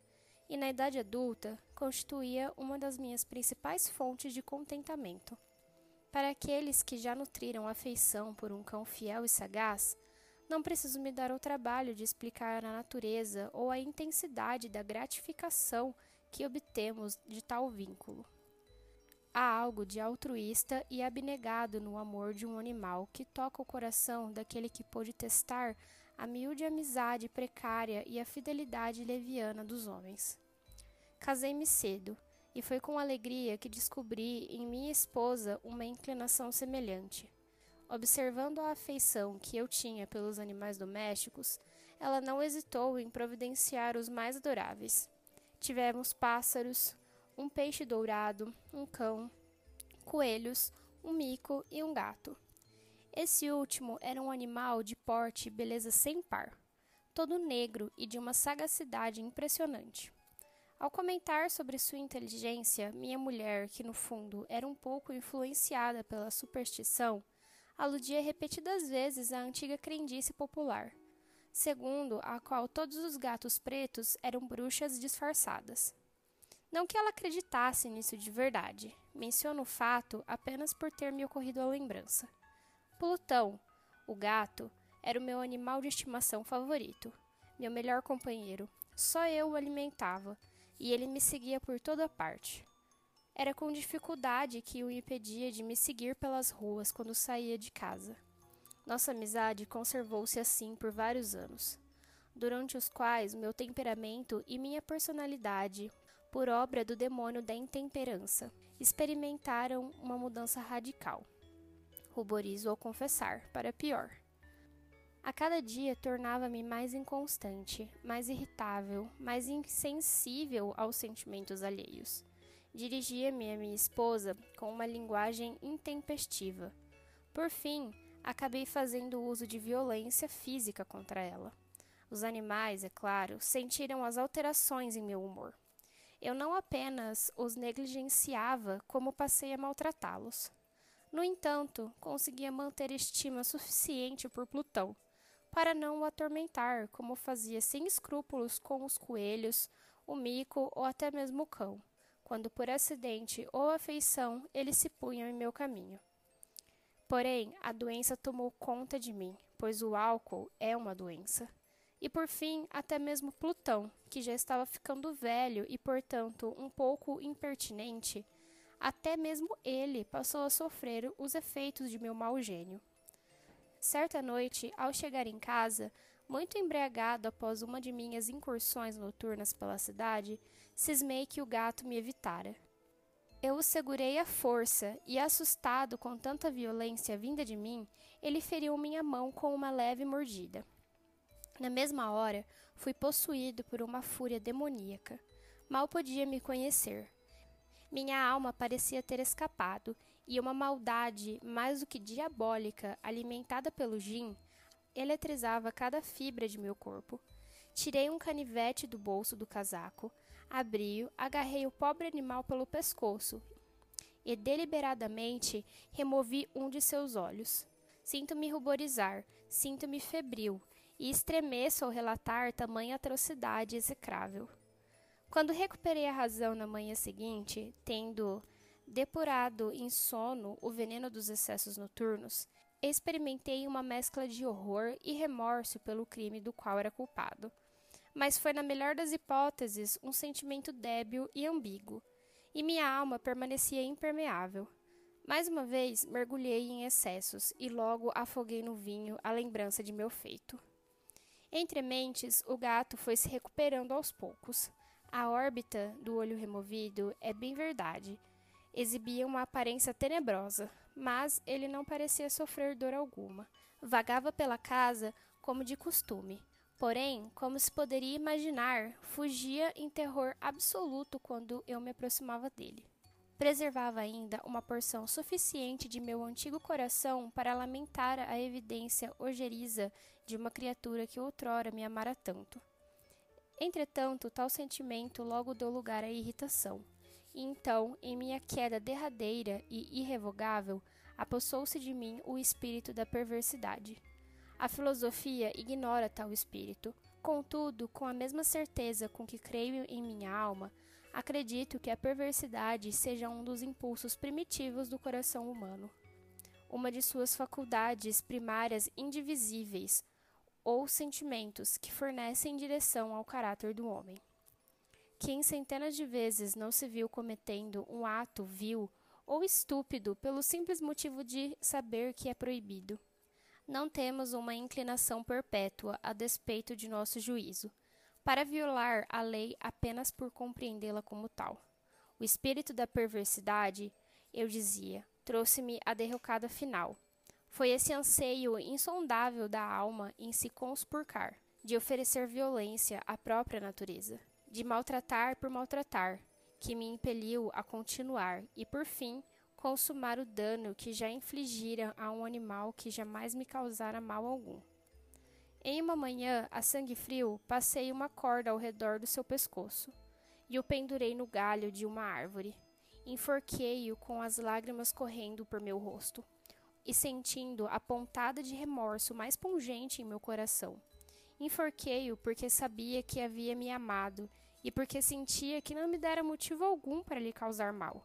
e na idade adulta constituía uma das minhas principais fontes de contentamento. Para aqueles que já nutriram afeição por um cão fiel e sagaz, Não preciso me dar o trabalho de explicar a natureza ou a intensidade da gratificação que obtemos de tal vínculo. Há algo de altruísta e abnegado no amor de um animal que toca o coração daquele que pôde testar a miúde amizade precária e a fidelidade leviana dos homens. Casei-me cedo, e foi com alegria que descobri em minha esposa uma inclinação semelhante. Observando a afeição que eu tinha pelos animais domésticos, ela não hesitou em providenciar os mais adoráveis. Tivemos pássaros, um peixe dourado, um cão, coelhos, um mico e um gato. Esse último era um animal de porte e beleza sem par, todo negro e de uma sagacidade impressionante. Ao comentar sobre sua inteligência, minha mulher, que no fundo era um pouco influenciada pela superstição, aludia repetidas vezes à antiga crendice popular, segundo a qual todos os gatos pretos eram bruxas disfarçadas. Não que ela acreditasse nisso de verdade, menciono o fato apenas por ter me ocorrido a lembrança. Plutão, o gato, era o meu animal de estimação favorito, meu melhor companheiro. Só eu o alimentava, e ele me seguia por toda parte. Era com dificuldade que o impedia de me seguir pelas ruas quando saía de casa. Nossa amizade conservou-se assim por vários anos, durante os quais meu temperamento e minha personalidade, por obra do demônio da intemperança, experimentaram uma mudança radical. Ruborizo ao confessar, para pior. A cada dia tornava-me mais inconstante, mais irritável, mais insensível aos sentimentos alheios. Dirigia-me a minha esposa com uma linguagem intempestiva. Por fim, acabei fazendo uso de violência física contra ela. Os animais, é claro, sentiram as alterações em meu humor. Eu não apenas os negligenciava, como passei a maltratá-los. No entanto, conseguia manter estima suficiente por Plutão para não o atormentar, como fazia sem escrúpulos com os coelhos, o mico ou até mesmo o cão quando por acidente ou afeição eles se punham em meu caminho. Porém, a doença tomou conta de mim, pois o álcool é uma doença. E por fim, até mesmo Plutão, que já estava ficando velho e, portanto, um pouco impertinente, até mesmo ele passou a sofrer os efeitos de meu mau gênio. Certa noite, ao chegar em casa, muito embriagado após uma de minhas incursões noturnas pela cidade, cismei que o gato me evitara. Eu o segurei à força e, assustado com tanta violência vinda de mim, ele feriu minha mão com uma leve mordida. Na mesma hora, fui possuído por uma fúria demoníaca. Mal podia me conhecer. Minha alma parecia ter escapado, e uma maldade mais do que diabólica, alimentada pelo gin, eletrizava cada fibra de meu corpo. Tirei um canivete do bolso do casaco, abri-o, agarrei o pobre animal pelo pescoço e deliberadamente removi um de seus olhos. Sinto-me ruborizar, sinto-me febril e estremeço ao relatar tamanha atrocidade execrável. Quando recuperei a razão na manhã seguinte, tendo depurado em sono o veneno dos excessos noturnos, experimentei uma mescla de horror e remorso pelo crime do qual era culpado. Mas foi, na melhor das hipóteses, um sentimento débil e ambíguo, e minha alma permanecia impermeável. Mais uma vez, mergulhei em excessos e logo afoguei no vinho a lembrança de meu feito. Entre mentes, o gato foi se recuperando aos poucos. A órbita do olho removido é bem verdade. Exibia uma aparência tenebrosa, mas ele não parecia sofrer dor alguma. Vagava pela casa como de costume. Porém, como se poderia imaginar, fugia em terror absoluto quando eu me aproximava dele. Preservava ainda uma porção suficiente de meu antigo coração para lamentar a evidência ojeriza de uma criatura que outrora me amara tanto. Entretanto, tal sentimento logo deu lugar à irritação. E então, em minha queda derradeira e irrevogável, apossou-se de mim o espírito da perversidade. A filosofia ignora tal espírito. Contudo, com a mesma certeza com que creio em minha alma, acredito que a perversidade seja um dos impulsos primitivos do coração humano. Uma de suas faculdades primárias indivisíveis, ou sentimentos que fornecem direção ao caráter do homem. Quem centenas de vezes não se viu cometendo um ato vil ou estúpido pelo simples motivo de saber que é proibido? Não temos uma inclinação perpétua a despeito de nosso juízo, para violar a lei apenas por compreendê-la como tal. O espírito da perversidade, eu dizia, trouxe-me a derrocada final. Foi esse anseio insondável da alma em se conspurcar, de oferecer violência à própria natureza, de maltratar por maltratar, que me impeliu a continuar e, por fim, consumar o dano que já infligira a um animal que jamais me causara mal algum. Em uma manhã, a sangue frio, passei uma corda ao redor do seu pescoço e o pendurei no galho de uma árvore. Enforquei-o com as lágrimas correndo por meu rosto e sentindo a pontada de remorso mais pungente em meu coração. Enforquei-o porque sabia que havia me amado e porque sentia que não me dera motivo algum para lhe causar mal.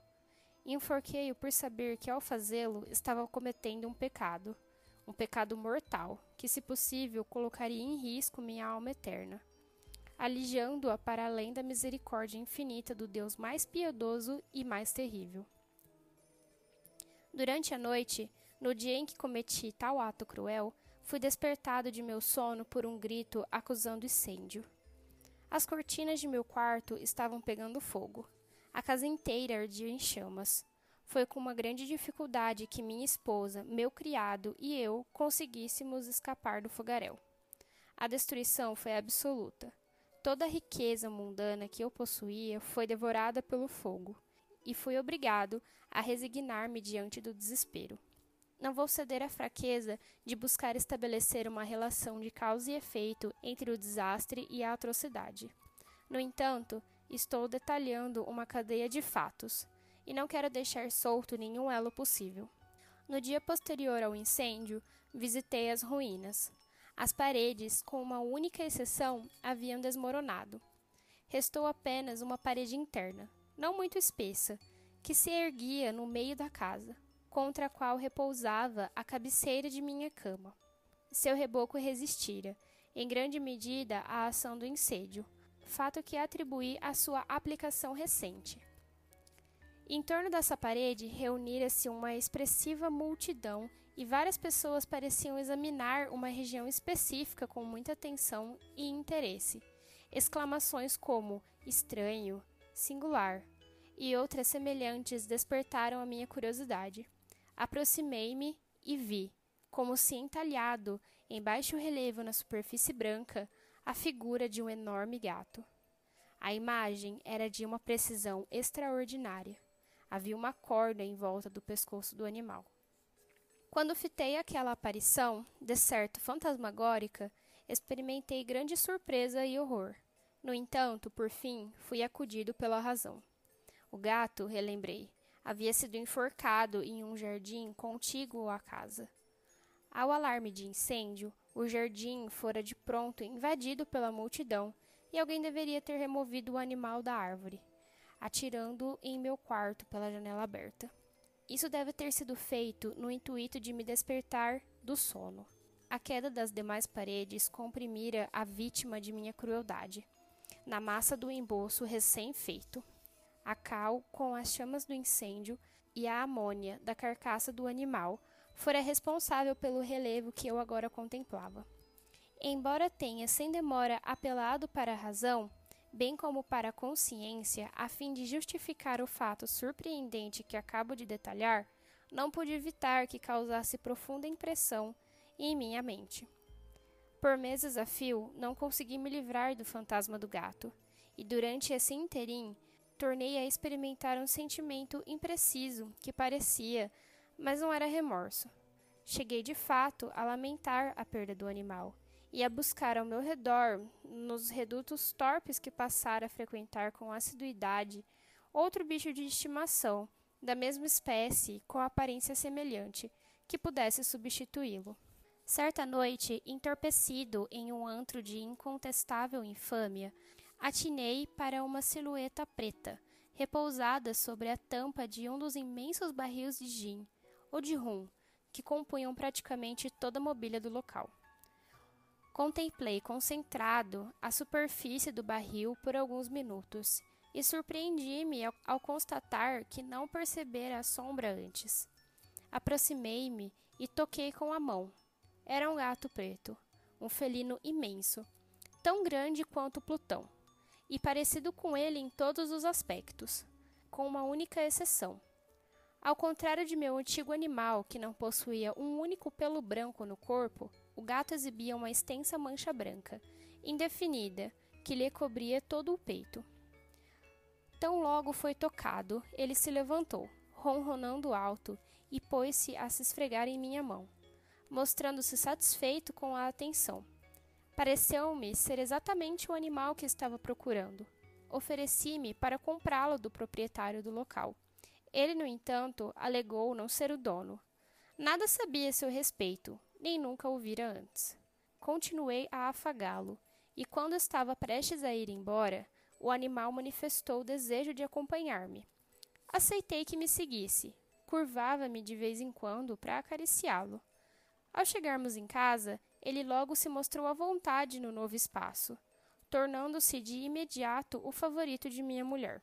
Enforquei-o por saber que ao fazê-lo estava cometendo um pecado, um pecado mortal, que, se possível, colocaria em risco minha alma eterna, alijando-a para além da misericórdia infinita do Deus mais piedoso e mais terrível. Durante a noite, no dia em que cometi tal ato cruel, fui despertado de meu sono por um grito acusando incêndio. As cortinas de meu quarto estavam pegando fogo. A casa inteira ardia em chamas. Foi com uma grande dificuldade que minha esposa, meu criado e eu conseguíssemos escapar do fogaréu. A destruição foi absoluta. Toda a riqueza mundana que eu possuía foi devorada pelo fogo, e fui obrigado a resignar-me diante do desespero. Não vou ceder à fraqueza de buscar estabelecer uma relação de causa e efeito entre o desastre e a atrocidade. No entanto, estou detalhando uma cadeia de fatos, e não quero deixar solto nenhum elo possível. No dia posterior ao incêndio, visitei as ruínas. As paredes, com uma única exceção, haviam desmoronado. Restou apenas uma parede interna, não muito espessa, que se erguia no meio da casa, contra a qual repousava a cabeceira de minha cama. Seu reboco resistira, em grande medida, à ação do incêndio, fato que atribuí à sua aplicação recente. Em torno dessa parede reunira-se uma expressiva multidão e várias pessoas pareciam examinar uma região específica com muita atenção e interesse. Exclamações como estranho, singular e outras semelhantes despertaram a minha curiosidade. Aproximei-me e vi, como se entalhado em baixo relevo na superfície branca, a figura de um enorme gato. A imagem era de uma precisão extraordinária. Havia uma corda em volta do pescoço do animal. Quando fitei aquela aparição, de certo fantasmagórica, experimentei grande surpresa e horror. No entanto, por fim, fui acudido pela razão. O gato, relembrei, havia sido enforcado em um jardim contíguo à casa. Ao alarme de incêndio, o jardim fora de pronto invadido pela multidão e alguém deveria ter removido o animal da árvore, atirando em meu quarto pela janela aberta. Isso deve ter sido feito no intuito de me despertar do sono. A queda das demais paredes comprimira a vítima de minha crueldade. Na massa do embolso recém-feito, a cal com as chamas do incêndio e a amônia da carcaça do animal fora responsável pelo relevo que eu agora contemplava. Embora tenha sem demora apelado para a razão, bem como para a consciência, a fim de justificar o fato surpreendente que acabo de detalhar, não pude evitar que causasse profunda impressão em minha mente. Por meses a fio, não consegui me livrar do fantasma do gato, e durante esse interim, tornei a experimentar um sentimento impreciso que parecia mas não era remorso. Cheguei de fato a lamentar a perda do animal e a buscar ao meu redor, nos redutos torpes que passara a frequentar com assiduidade, outro bicho de estimação, da mesma espécie, com aparência semelhante, que pudesse substituí-lo. Certa noite, entorpecido em um antro de incontestável infâmia, atinei para uma silhueta preta, repousada sobre a tampa de um dos imensos barris de gin, ou de rum, que compunham praticamente toda a mobília do local. Contemplei concentrado a superfície do barril por alguns minutos e surpreendi-me ao, ao, constatar que não percebera a sombra antes. Aproximei-me e toquei com a mão. Era um gato preto, um felino imenso, tão grande quanto Plutão, e parecido com ele em todos os aspectos, com uma única exceção. Ao contrário de meu antigo animal, que não possuía um único pelo branco no corpo, o gato exibia uma extensa mancha branca, indefinida, que lhe cobria todo o peito. Tão logo foi tocado, ele se levantou, ronronando alto, e pôs-se a se esfregar em minha mão, mostrando-se satisfeito com a atenção. Pareceu-me ser exatamente o animal que estava procurando. Ofereci-me para comprá-lo do proprietário do local. Ele, no entanto, alegou não ser o dono. Nada sabia a seu respeito, nem nunca o vira antes. Continuei a afagá-lo, e quando estava prestes a ir embora, o animal manifestou o desejo de acompanhar-me. Aceitei que me seguisse. Curvava-me de vez em quando para acariciá-lo. Ao chegarmos em casa, ele logo se mostrou à vontade no novo espaço, tornando-se de imediato o favorito de minha mulher.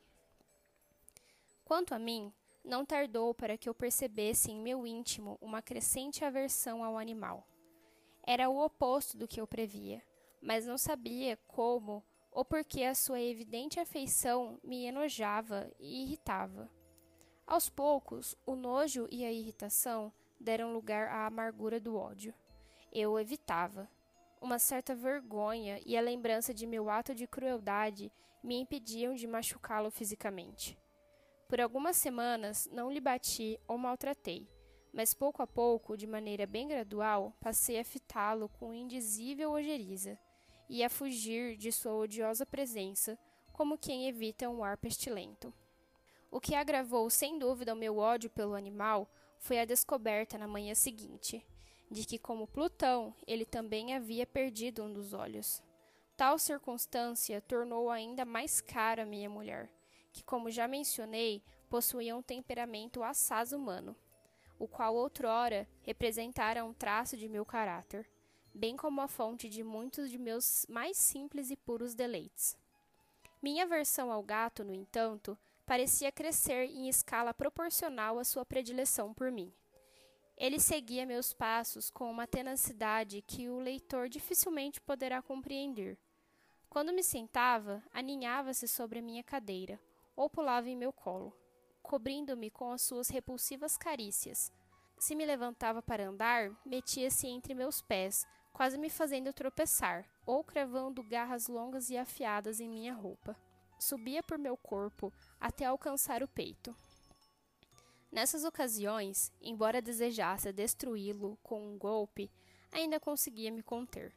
Quanto a mim, não tardou para que eu percebesse em meu íntimo uma crescente aversão ao animal. Era o oposto do que eu previa, mas não sabia como ou porque a sua evidente afeição me enojava e irritava. Aos poucos, o nojo e a irritação deram lugar à amargura do ódio. Eu evitava. Uma certa vergonha e a lembrança de meu ato de crueldade me impediam de machucá-lo fisicamente. Por algumas semanas não lhe bati ou maltratei, mas pouco a pouco, de maneira bem gradual, passei a fitá-lo com indizível ojeriza e a fugir de sua odiosa presença, como quem evita um ar pestilento. O que agravou sem dúvida o meu ódio pelo animal foi a descoberta na manhã seguinte de que, como Plutão, ele também havia perdido um dos olhos. Tal circunstância tornou ainda mais cara a minha mulher, que, como já mencionei, possuía um temperamento assaz humano, o qual outrora representara um traço de meu caráter bem como a fonte de muitos de meus mais simples e puros deleites. Minha aversão ao gato, no entanto, parecia crescer em escala proporcional à sua predileção por mim. Ele seguia meus passos com uma tenacidade que o leitor dificilmente poderá compreender. Quando me sentava, aninhava-se sobre a minha cadeira ou pulava em meu colo, cobrindo-me com as suas repulsivas carícias. Se me levantava para andar, metia-se entre meus pés, quase me fazendo tropeçar, ou cravando garras longas e afiadas em minha roupa. Subia por meu corpo até alcançar o peito. Nessas ocasiões, embora desejasse destruí-lo com um golpe, ainda conseguia me conter.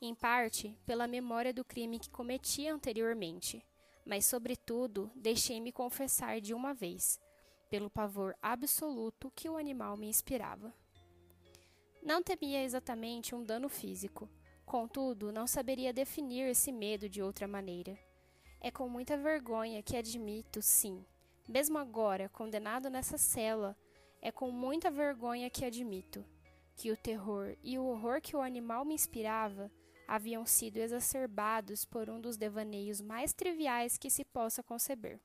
Em parte pela memória do crime que cometi anteriormente, mas, sobretudo, deixei-me confessar de uma vez, pelo pavor absoluto que o animal me inspirava. Não temia exatamente um dano físico, contudo, não saberia definir esse medo de outra maneira. É com muita vergonha que admito, sim, mesmo agora, condenado nessa cela, é com muita vergonha que admito que o terror e o horror que o animal me inspirava haviam sido exacerbados por um dos devaneios mais triviais que se possa conceber.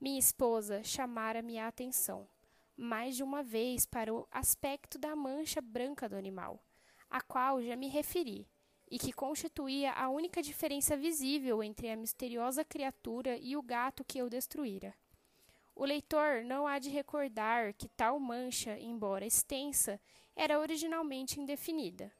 Minha esposa chamara minha atenção mais de uma vez para o aspecto da mancha branca do animal, a qual já me referi, e que constituía a única diferença visível entre a misteriosa criatura e o gato que eu destruíra. O leitor não há de recordar que tal mancha, embora extensa, era originalmente indefinida,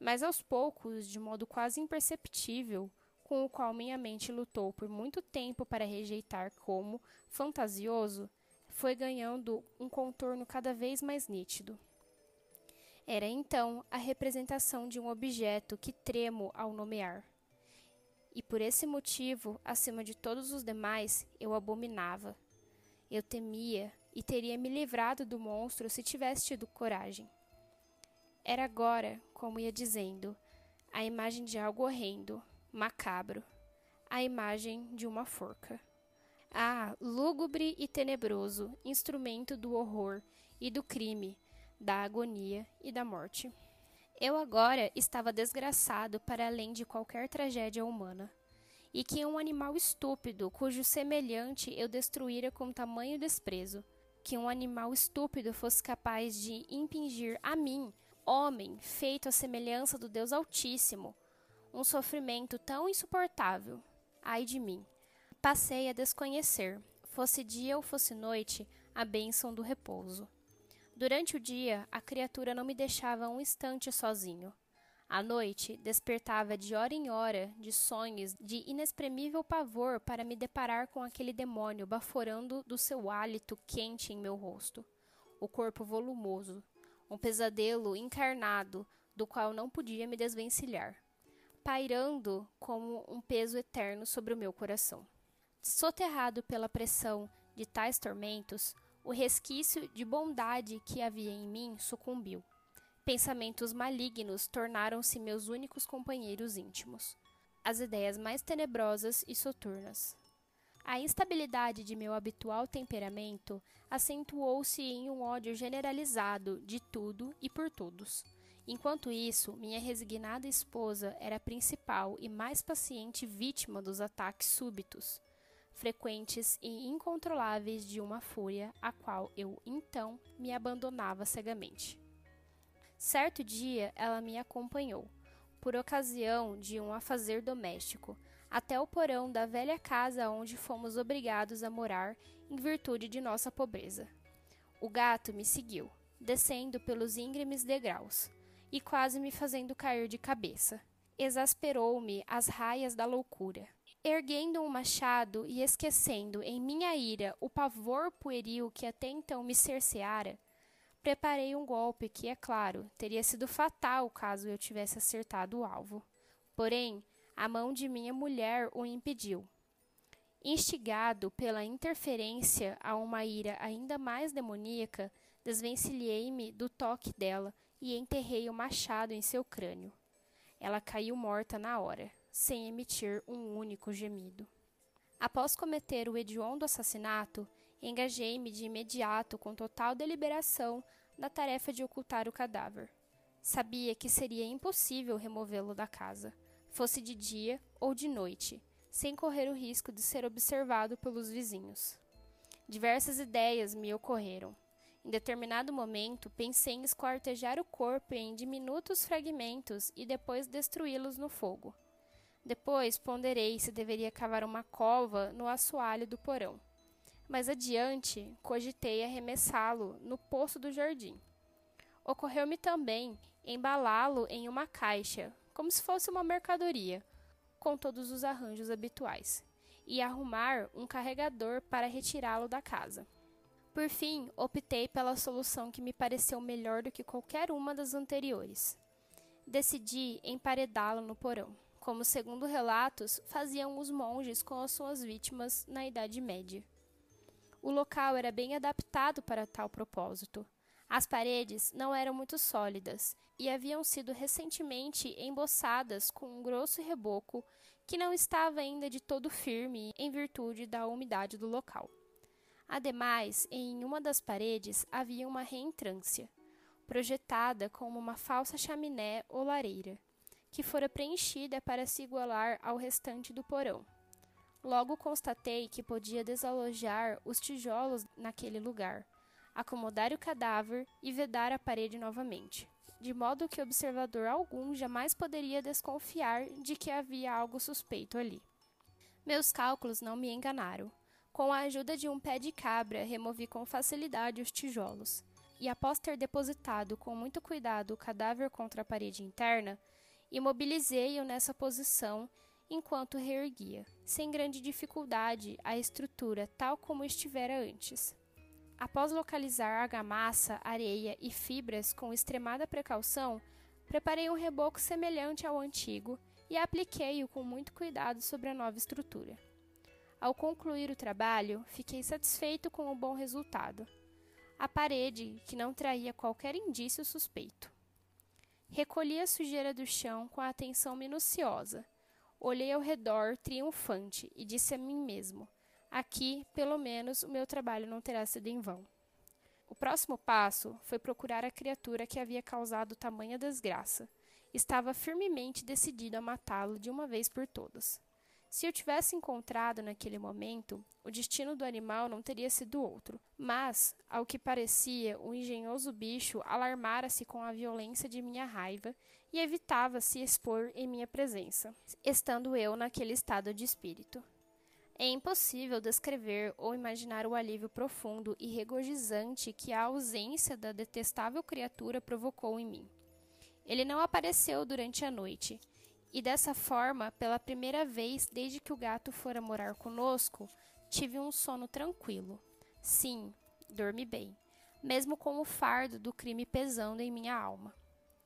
mas aos poucos, de modo quase imperceptível, com o qual minha mente lutou por muito tempo para rejeitar como fantasioso, foi ganhando um contorno cada vez mais nítido. Era então a representação de um objeto que tremo ao nomear. E por esse motivo, acima de todos os demais, eu abominava. Eu temia e teria me livrado do monstro se tivesse tido coragem. Era agora, como ia dizendo, a imagem de algo horrendo, macabro, a imagem de uma forca. Ah, lúgubre e tenebroso, instrumento do horror e do crime, da agonia e da morte. Eu agora estava desgraçado para além de qualquer tragédia humana, e que um animal estúpido, cujo semelhante eu destruíra com tamanho desprezo, que um animal estúpido fosse capaz de impingir a mim, homem feito à semelhança do Deus Altíssimo, um sofrimento tão insuportável. Ai de mim! Passei a desconhecer, fosse dia ou fosse noite, a bênção do repouso. Durante o dia, a criatura não me deixava um instante sozinho. À noite, despertava de hora em hora de sonhos de inexprimível pavor para me deparar com aquele demônio baforando do seu hálito quente em meu rosto, o corpo volumoso, um pesadelo encarnado do qual não podia me desvencilhar, pairando como um peso eterno sobre o meu coração. Soterrado pela pressão de tais tormentos, o resquício de bondade que havia em mim sucumbiu. Pensamentos malignos tornaram-se meus únicos companheiros íntimos. As ideias mais tenebrosas e soturnas. A instabilidade de meu habitual temperamento acentuou-se em um ódio generalizado de tudo e por todos. Enquanto isso, minha resignada esposa era a principal e mais paciente vítima dos ataques súbitos, frequentes e incontroláveis de uma fúria a qual eu então me abandonava cegamente. Certo dia ela me acompanhou, por ocasião de um afazer doméstico, até o porão da velha casa onde fomos obrigados a morar em virtude de nossa pobreza. O gato me seguiu, descendo pelos íngremes degraus, e quase me fazendo cair de cabeça. Exasperou-me as raias da loucura. Erguendo um machado e esquecendo em minha ira o pavor pueril que até então me cerceara, preparei um golpe que, é claro, teria sido fatal caso eu tivesse acertado o alvo. Porém, a mão de minha mulher o impediu. Instigado pela interferência a uma ira ainda mais demoníaca, desvencilhei-me do toque dela e enterrei o machado em seu crânio. Ela caiu morta na hora sem emitir um único gemido. Após cometer o hediondo assassinato, engajei-me de imediato com total deliberação na tarefa de ocultar o cadáver. Sabia que seria impossível removê-lo da casa, fosse de dia ou de noite, sem correr o risco de ser observado pelos vizinhos. Diversas ideias me ocorreram. Em determinado momento, pensei em esquartejar o corpo em diminutos fragmentos e depois destruí-los no fogo. Depois ponderei se deveria cavar uma cova no assoalho do porão. Mais adiante, cogitei arremessá-lo no poço do jardim. Ocorreu-me também embalá-lo em uma caixa, como se fosse uma mercadoria, com todos os arranjos habituais, e arrumar um carregador para retirá-lo da casa. Por fim, optei pela solução que me pareceu melhor do que qualquer uma das anteriores. Decidi emparedá-lo no porão como segundo relatos faziam os monges com as suas vítimas na Idade Média. O local era bem adaptado para tal propósito. As paredes não eram muito sólidas e haviam sido recentemente emboçadas com um grosso reboco que não estava ainda de todo firme em virtude da umidade do local. Ademais, em uma das paredes havia uma reentrância, projetada como uma falsa chaminé ou lareira que fora preenchida para se igualar ao restante do porão. Logo constatei que podia desalojar os tijolos naquele lugar, acomodar o cadáver e vedar a parede novamente, de modo que observador algum jamais poderia desconfiar de que havia algo suspeito ali. Meus cálculos não me enganaram. Com a ajuda de um pé de cabra, removi com facilidade os tijolos, e após ter depositado com muito cuidado o cadáver contra a parede interna, Imobilizei-o nessa posição enquanto reerguia, sem grande dificuldade, a estrutura tal como estivera antes. Após localizar argamassa, areia e fibras com extremada precaução, preparei um reboco semelhante ao antigo e apliquei-o com muito cuidado sobre a nova estrutura. Ao concluir o trabalho, fiquei satisfeito com o bom resultado. A parede, que não traía qualquer indício suspeito. Recolhi a sujeira do chão com atenção minuciosa. Olhei ao redor triunfante e disse a mim mesmo: aqui, pelo menos, o meu trabalho não terá sido em vão. O próximo passo foi procurar a criatura que havia causado tamanha desgraça. Estava firmemente decidido a matá-lo de uma vez por todas. Se eu tivesse encontrado naquele momento, o destino do animal não teria sido outro. Mas, ao que parecia, o engenhoso bicho alarmara-se com a violência de minha raiva e evitava se expor em minha presença, estando eu naquele estado de espírito. É impossível descrever ou imaginar o alívio profundo e regozijante que a ausência da detestável criatura provocou em mim. Ele não apareceu durante a noite, e dessa forma, pela primeira vez desde que o gato fora morar conosco, tive um sono tranquilo. Sim, dormi bem, mesmo com o fardo do crime pesando em minha alma.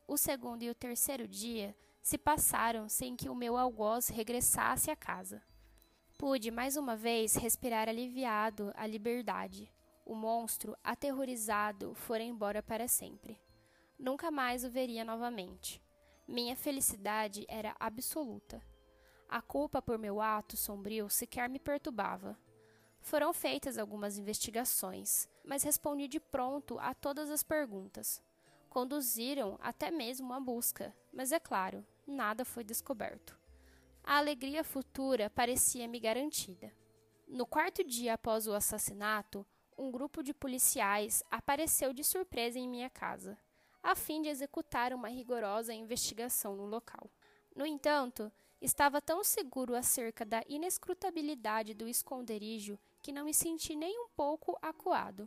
O segundo e o terceiro dia se passaram sem que o meu algoz regressasse à casa. Pude mais uma vez respirar aliviado a liberdade. O monstro, aterrorizado, fora embora para sempre. Nunca mais o veria novamente. Minha felicidade era absoluta. A culpa por meu ato sombrio sequer me perturbava. Foram feitas algumas investigações, mas respondi de pronto a todas as perguntas. Conduziram até mesmo uma busca, mas é claro, nada foi descoberto. A alegria futura parecia-me garantida. No quarto dia após o assassinato, um grupo de policiais apareceu de surpresa em minha casa a fim de executar uma rigorosa investigação no local. No entanto, estava tão seguro acerca da inescrutabilidade do esconderijo que não me senti nem um pouco acuado.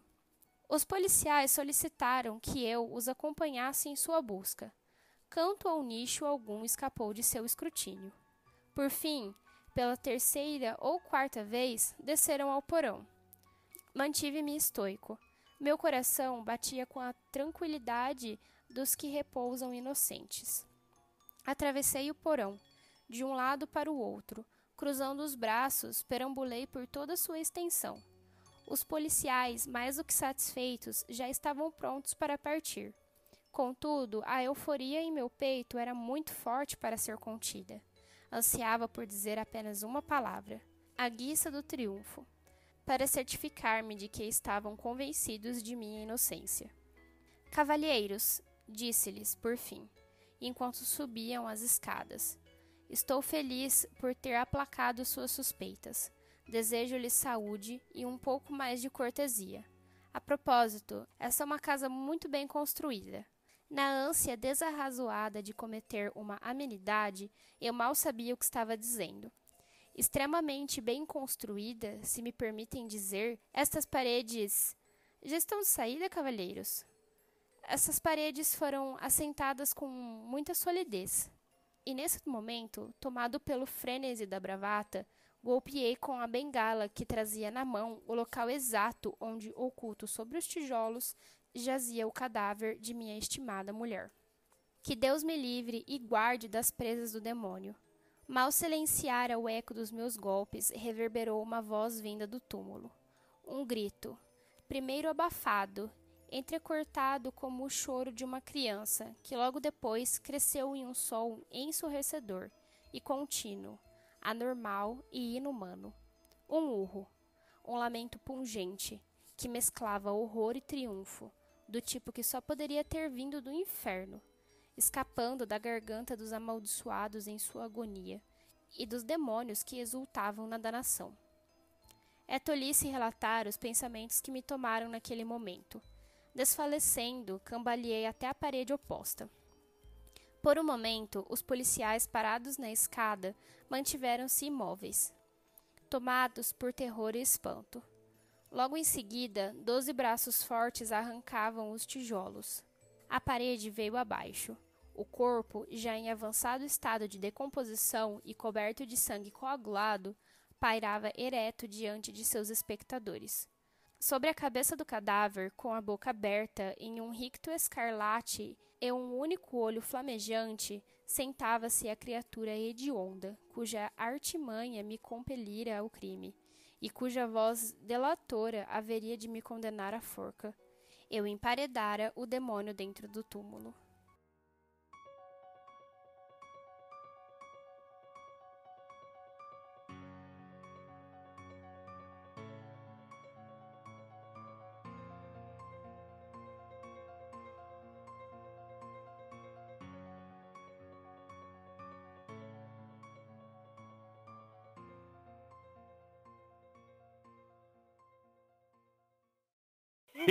Os policiais solicitaram que eu os acompanhasse em sua busca. Canto ou nicho algum escapou de seu escrutínio. Por fim, pela terceira ou quarta vez, desceram ao porão. Mantive-me estoico, meu coração batia com a tranquilidade dos que repousam inocentes. Atravessei o porão, de um lado para o outro, cruzando os braços, perambulei por toda sua extensão. Os policiais, mais do que satisfeitos, já estavam prontos para partir. Contudo, a euforia em meu peito era muito forte para ser contida. Ansiava por dizer apenas uma palavra: a guiça do triunfo para certificar-me de que estavam convencidos de minha inocência. Cavalheiros, disse-lhes, por fim, enquanto subiam as escadas, estou feliz por ter aplacado suas suspeitas. Desejo-lhes saúde e um pouco mais de cortesia. A propósito, essa é uma casa muito bem construída. Na ânsia desarrazoada de cometer uma amenidade, eu mal sabia o que estava dizendo extremamente bem construída, se me permitem dizer, estas paredes já estão de saída, cavalheiros. Essas paredes foram assentadas com muita solidez. E nesse momento, tomado pelo frenesi da bravata, golpeei com a bengala que trazia na mão o local exato onde, oculto sobre os tijolos, jazia o cadáver de minha estimada mulher. Que Deus me livre e guarde das presas do demônio. Mal silenciara o eco dos meus golpes, reverberou uma voz vinda do túmulo. Um grito, primeiro abafado, entrecortado como o choro de uma criança, que logo depois cresceu em um som ensurdecedor e contínuo, anormal e inumano. Um urro, um lamento pungente, que mesclava horror e triunfo, do tipo que só poderia ter vindo do inferno escapando da garganta dos amaldiçoados em sua agonia e dos demônios que exultavam na danação. É tolice relatar os pensamentos que me tomaram naquele momento. Desfalecendo, cambaleei até a parede oposta. Por um momento, os policiais parados na escada mantiveram-se imóveis, tomados por terror e espanto. Logo em seguida, doze braços fortes arrancavam os tijolos. A parede veio abaixo. O corpo, já em avançado estado de decomposição e coberto de sangue coagulado, pairava ereto diante de seus espectadores. Sobre a cabeça do cadáver, com a boca aberta em um ricto escarlate e um único olho flamejante, sentava-se a criatura hedionda, cuja artimanha me compelira ao crime, e cuja voz delatora haveria de me condenar à forca. Eu emparedara o demônio dentro do túmulo.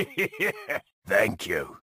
Thank you.